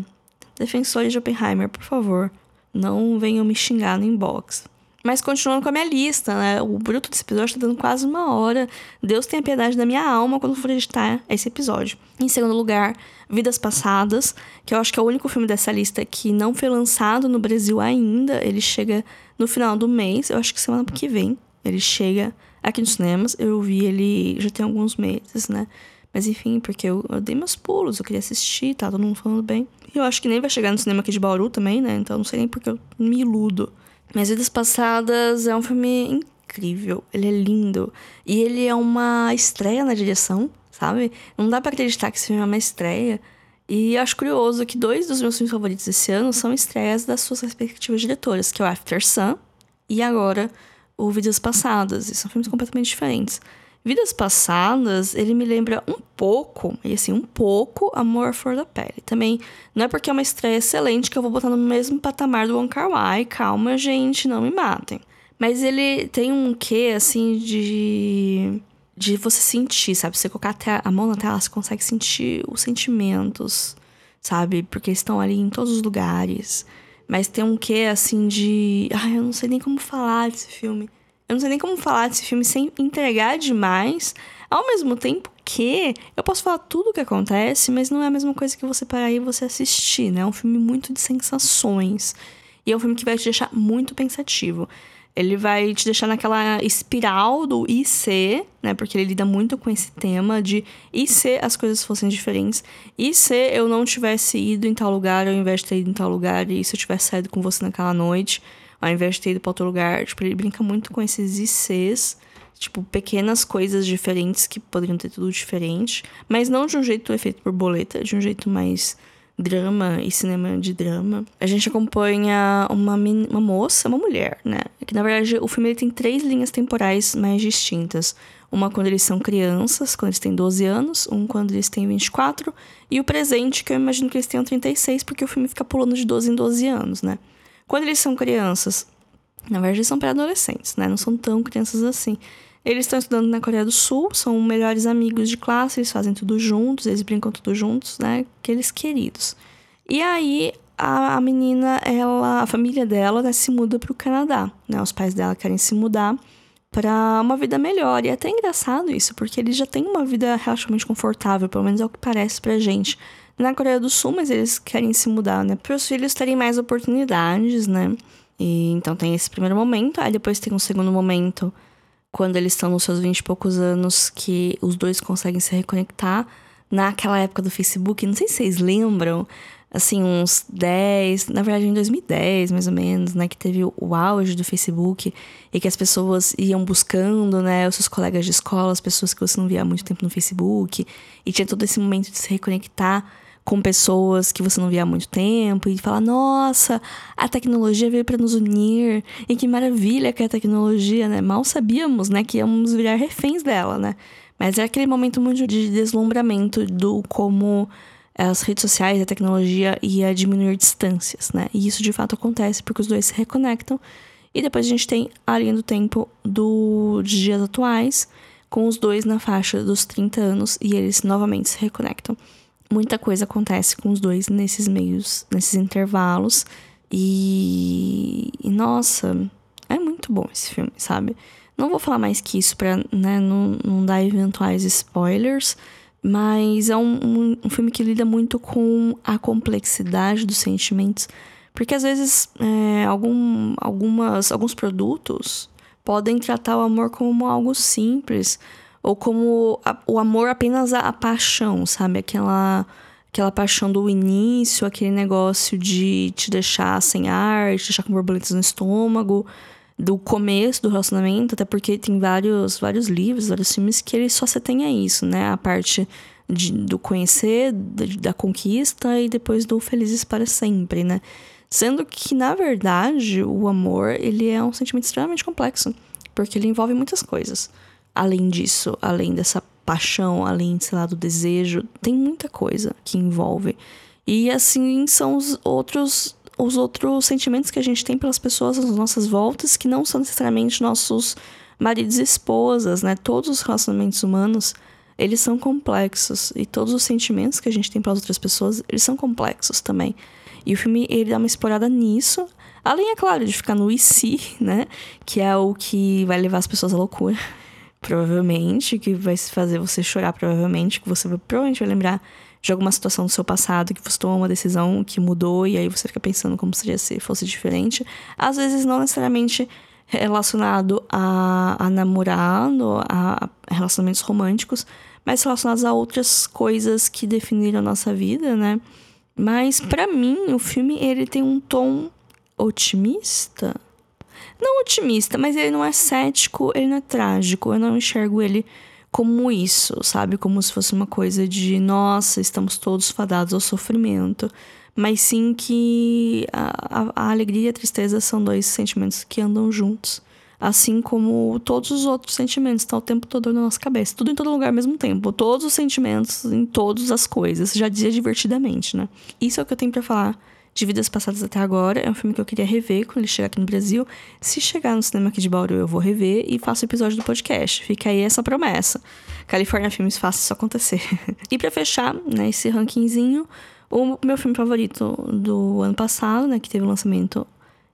Defensores de Oppenheimer, por favor, não venham me xingar no inbox. Mas continuando com a minha lista, né? O bruto desse episódio tá dando quase uma hora. Deus tenha piedade da minha alma quando for editar esse episódio. Em segundo lugar, Vidas Passadas, que eu acho que é o único filme dessa lista que não foi lançado no Brasil ainda. Ele chega no final do mês, eu acho que semana que vem. Ele chega aqui nos cinemas. Eu vi ele já tem alguns meses, né? Mas enfim, porque eu, eu dei meus pulos, eu queria assistir, tá todo mundo falando bem. E eu acho que nem vai chegar no cinema aqui de Bauru também, né? Então não sei nem porque eu me iludo. Minhas Vidas Passadas é um filme incrível, ele é lindo. E ele é uma estreia na direção, sabe? Não dá para acreditar que esse filme é uma estreia. E acho curioso que dois dos meus filmes favoritos esse ano são estreias das suas respectivas diretoras, que é o After Sun e agora o Vidas Passadas, e são filmes completamente diferentes. Vidas Passadas, ele me lembra um pouco, e assim, um pouco, Amor à Flor da Pele. Também, não é porque é uma estreia excelente que eu vou botar no mesmo patamar do Wong Kar Wai. Calma, gente, não me matem. Mas ele tem um quê, assim, de... De você sentir, sabe? Você colocar a mão na tela, você consegue sentir os sentimentos, sabe? Porque estão ali em todos os lugares. Mas tem um quê, assim, de... Ai, eu não sei nem como falar desse filme eu não sei nem como falar desse filme sem entregar demais, ao mesmo tempo que eu posso falar tudo o que acontece, mas não é a mesma coisa que você parar e você assistir, né? É um filme muito de sensações. E é um filme que vai te deixar muito pensativo. Ele vai te deixar naquela espiral do e se, né? Porque ele lida muito com esse tema de e se as coisas fossem diferentes? E se eu não tivesse ido em tal lugar ao invés de ter ido em tal lugar? E se eu tivesse saído com você naquela noite? Ao invés de ter ido pra outro lugar. Tipo, ele brinca muito com esses ICs, tipo, pequenas coisas diferentes que poderiam ter tudo diferente, mas não de um jeito efeito borboleta, de um jeito mais drama e cinema de drama. A gente acompanha uma, uma moça, uma mulher, né? Que na verdade o filme tem três linhas temporais mais distintas. Uma quando eles são crianças, quando eles têm 12 anos, um quando eles têm 24, e o presente, que eu imagino que eles tenham 36, porque o filme fica pulando de 12 em 12 anos, né? Quando eles são crianças, na verdade eles são pré-adolescentes, né? Não são tão crianças assim. Eles estão estudando na Coreia do Sul, são melhores amigos de classe, eles fazem tudo juntos, eles brincam tudo juntos, né? Aqueles queridos. E aí a, menina, ela, a família dela, né, se muda para o Canadá, né? Os pais dela querem se mudar para uma vida melhor. E é até engraçado isso, porque eles já têm uma vida relativamente confortável, pelo menos é o que parece pra gente na Coreia do Sul, mas eles querem se mudar, né? Para os filhos terem mais oportunidades, né? E então tem esse primeiro momento, aí depois tem um segundo momento, quando eles estão nos seus vinte e poucos anos, que os dois conseguem se reconectar. Naquela época do Facebook, não sei se vocês lembram, assim, uns 10, na verdade em 2010, mais ou menos, né, que teve o auge do Facebook e que as pessoas iam buscando, né, os seus colegas de escola, as pessoas que você não via há muito tempo no Facebook, e tinha todo esse momento de se reconectar com pessoas que você não via há muito tempo e falar: nossa, a tecnologia veio para nos unir e que maravilha que é a tecnologia, né? Mal sabíamos, né, que íamos virar reféns dela, né? Mas é aquele momento muito de deslumbramento do como as redes sociais, a tecnologia ia diminuir distâncias, né? E isso de fato acontece porque os dois se reconectam. E depois a gente tem a linha do tempo do, dos dias atuais, com os dois na faixa dos 30 anos e eles novamente se reconectam muita coisa acontece com os dois nesses meios, nesses intervalos. E, e, nossa, é muito bom esse filme, sabe? Não vou falar mais que isso pra né, não, não dar eventuais spoilers, mas é um, um, um, filme que lida muito com a complexidade dos sentimentos. Porque às vezes é, algum, algumas, alguns produtos podem tratar o amor como algo simples ou como a, o amor apenas a, a, paixão, sabe? Aquela aquela paixão do início, aquele negócio de te deixar sem ar, te deixar com borboletas no estômago, do começo do relacionamento, até porque tem vários vários livros, vários filmes que ele só se tem a isso, né? A parte de, do conhecer, da, da conquista e depois do felizes para sempre, né? Sendo que, na verdade, o amor, ele é um sentimento extremamente complexo, porque ele envolve muitas coisas além disso, além dessa paixão, além, sei lá, do desejo, tem muita coisa que envolve. E assim são os outros os outros sentimentos que a gente tem pelas pessoas às nossas voltas, que não são necessariamente nossos maridos e esposas, né? Todos os relacionamentos humanos, eles são complexos e todos os sentimentos que a gente tem pelas outras pessoas, eles são complexos também. E o filme ele dá uma explorada nisso, além é claro de ficar no e se, né? Que é o que vai levar as pessoas à loucura provavelmente, que vai fazer você chorar, provavelmente, que você vai, provavelmente vai lembrar de alguma situação do seu passado que você tomou uma decisão que mudou e aí você fica pensando como seria se fosse diferente. Às vezes não necessariamente relacionado a, a namorado, a relacionamentos românticos, mas relacionados a outras coisas que definiram a nossa vida, né? Mas para mim, o filme ele tem um tom otimista, não otimista, mas ele não é cético, ele não é trágico. Eu não enxergo ele como isso, sabe? Como se fosse uma coisa de, nossa, estamos todos fadados ao sofrimento. Mas sim que a, a, a alegria e a tristeza são dois sentimentos que andam juntos. Assim como todos os outros sentimentos, tá o tempo todo na nossa cabeça. Tudo em todo lugar ao mesmo tempo. Todos os sentimentos em todas as coisas. Já dizia divertidamente, né? Isso é o que eu tenho para falar de Vidas Passadas até agora. É um filme que eu queria rever quando ele chegar aqui no Brasil. Se chegar no cinema aqui de Bauru, eu vou rever e faço episódio do podcast. Fica aí essa promessa. California Filmes faça isso acontecer. [laughs] e para fechar, né, esse rankingzinho, o meu filme favorito do ano passado, né, que teve o lançamento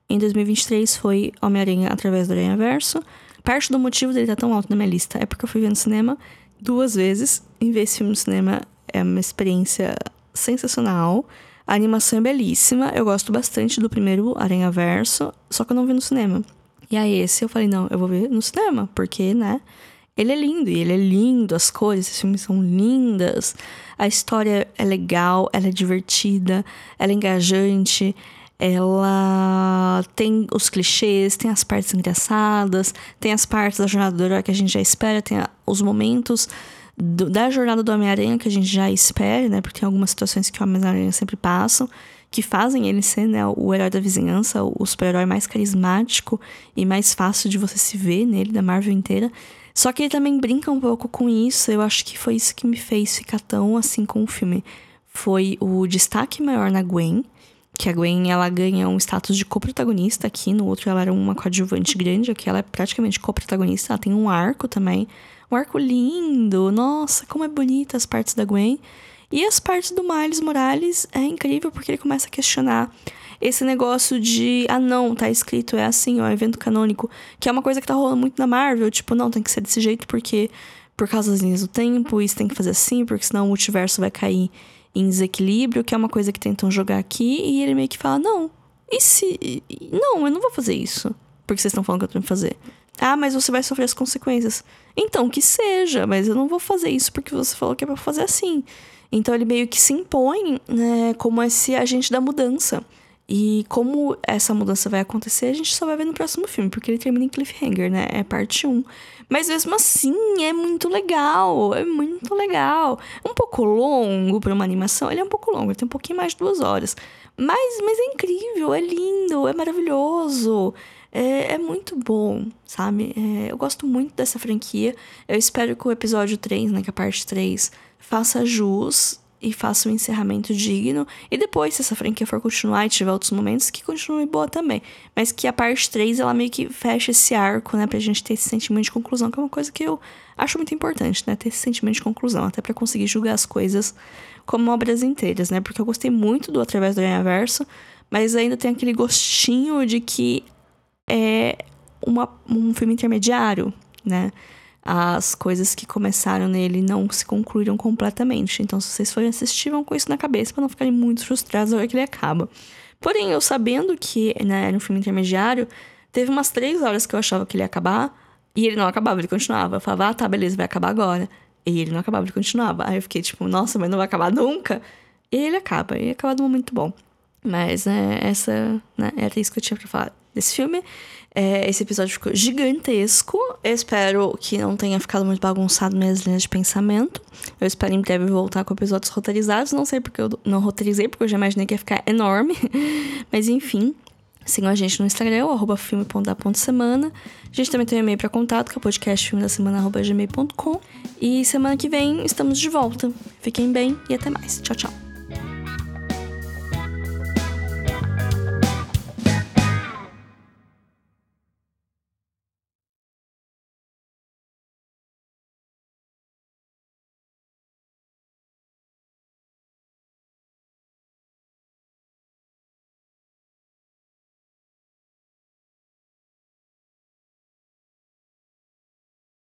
em 2023 foi Homem-Aranha através do Aranha Verso. Parte do motivo dele estar tão alto na minha lista é porque eu fui ver no cinema duas vezes. E ver esse filme no cinema é uma experiência sensacional. A animação é belíssima. Eu gosto bastante do primeiro Aranha Verso, só que eu não vi no cinema. E aí, esse eu falei, não, eu vou ver no cinema, porque, né? Ele é lindo, e ele é lindo, as cores, esses filmes são lindas. A história é legal, ela é divertida, ela é engajante, ela tem os clichês, tem as partes engraçadas, tem as partes da jornada do herói que a gente já espera, tem os momentos do, da jornada do Homem-Aranha que a gente já espera, né? Porque tem algumas situações que o Homem-Aranha sempre passam, que fazem ele ser né, o herói da vizinhança, o super-herói mais carismático e mais fácil de você se ver nele, da Marvel inteira. Só que ele também brinca um pouco com isso, eu acho que foi isso que me fez ficar tão assim com o filme. Foi o destaque maior na Gwen, que a Gwen ela ganha um status de co-protagonista aqui, no outro ela era uma coadjuvante grande, aqui ela é praticamente co-protagonista, ela tem um arco também, um arco lindo, nossa, como é bonita as partes da Gwen. E as partes do Miles Morales é incrível porque ele começa a questionar esse negócio de, ah não, tá escrito, é assim, ó, evento canônico, que é uma coisa que tá rolando muito na Marvel, tipo, não, tem que ser desse jeito porque por causa das linhas do tempo, isso tem que fazer assim, porque senão o multiverso vai cair em desequilíbrio, que é uma coisa que tentam jogar aqui, e ele meio que fala: Não, e se. Não, eu não vou fazer isso. Porque vocês estão falando que eu tenho que fazer. Ah, mas você vai sofrer as consequências. Então, que seja, mas eu não vou fazer isso porque você falou que é pra fazer assim. Então, ele meio que se impõe né, como esse agente da mudança. E como essa mudança vai acontecer, a gente só vai ver no próximo filme, porque ele termina em cliffhanger, né? É parte 1. Mas mesmo assim, é muito legal, é muito legal. Um pouco longo para uma animação, ele é um pouco longo, ele tem um pouquinho mais de duas horas. Mas, mas é incrível, é lindo, é maravilhoso. É, é muito bom, sabe? É, eu gosto muito dessa franquia. Eu espero que o episódio 3, né, que é a parte 3, faça jus e faça um encerramento digno. E depois, se essa franquia for continuar e tiver outros momentos, que continue boa também. Mas que a parte 3, ela meio que fecha esse arco, né? Pra gente ter esse sentimento de conclusão, que é uma coisa que eu acho muito importante, né? Ter esse sentimento de conclusão, até para conseguir julgar as coisas como obras inteiras, né? Porque eu gostei muito do Através do Universo, mas ainda tem aquele gostinho de que é uma, um filme intermediário, né? As coisas que começaram nele não se concluíram completamente. Então, se vocês forem assistir, vão com isso na cabeça para não ficarem muito frustrados na hora que ele acaba. Porém, eu sabendo que né, era um filme intermediário, teve umas três horas que eu achava que ele ia acabar e ele não acabava, ele continuava. Eu falava, ah, tá, beleza, vai acabar agora. E ele não acabava, ele continuava. Aí eu fiquei tipo, nossa, mas não vai acabar nunca? E ele acaba, e acaba num momento bom. Mas, né, essa, né, era isso que eu tinha pra falar desse filme. É, esse episódio ficou gigantesco. Eu espero que não tenha ficado muito bagunçado minhas linhas de pensamento. Eu espero em breve voltar com episódios roteirizados. Não sei porque eu não roteirizei, porque eu já imaginei que ia ficar enorme. [laughs] Mas enfim. Sigam a gente no Instagram, arroba filme.da.semana. A gente também tem um e-mail para contato, que é o podcast filme da semana, arroba gmail.com. E semana que vem estamos de volta. Fiquem bem e até mais. Tchau, tchau.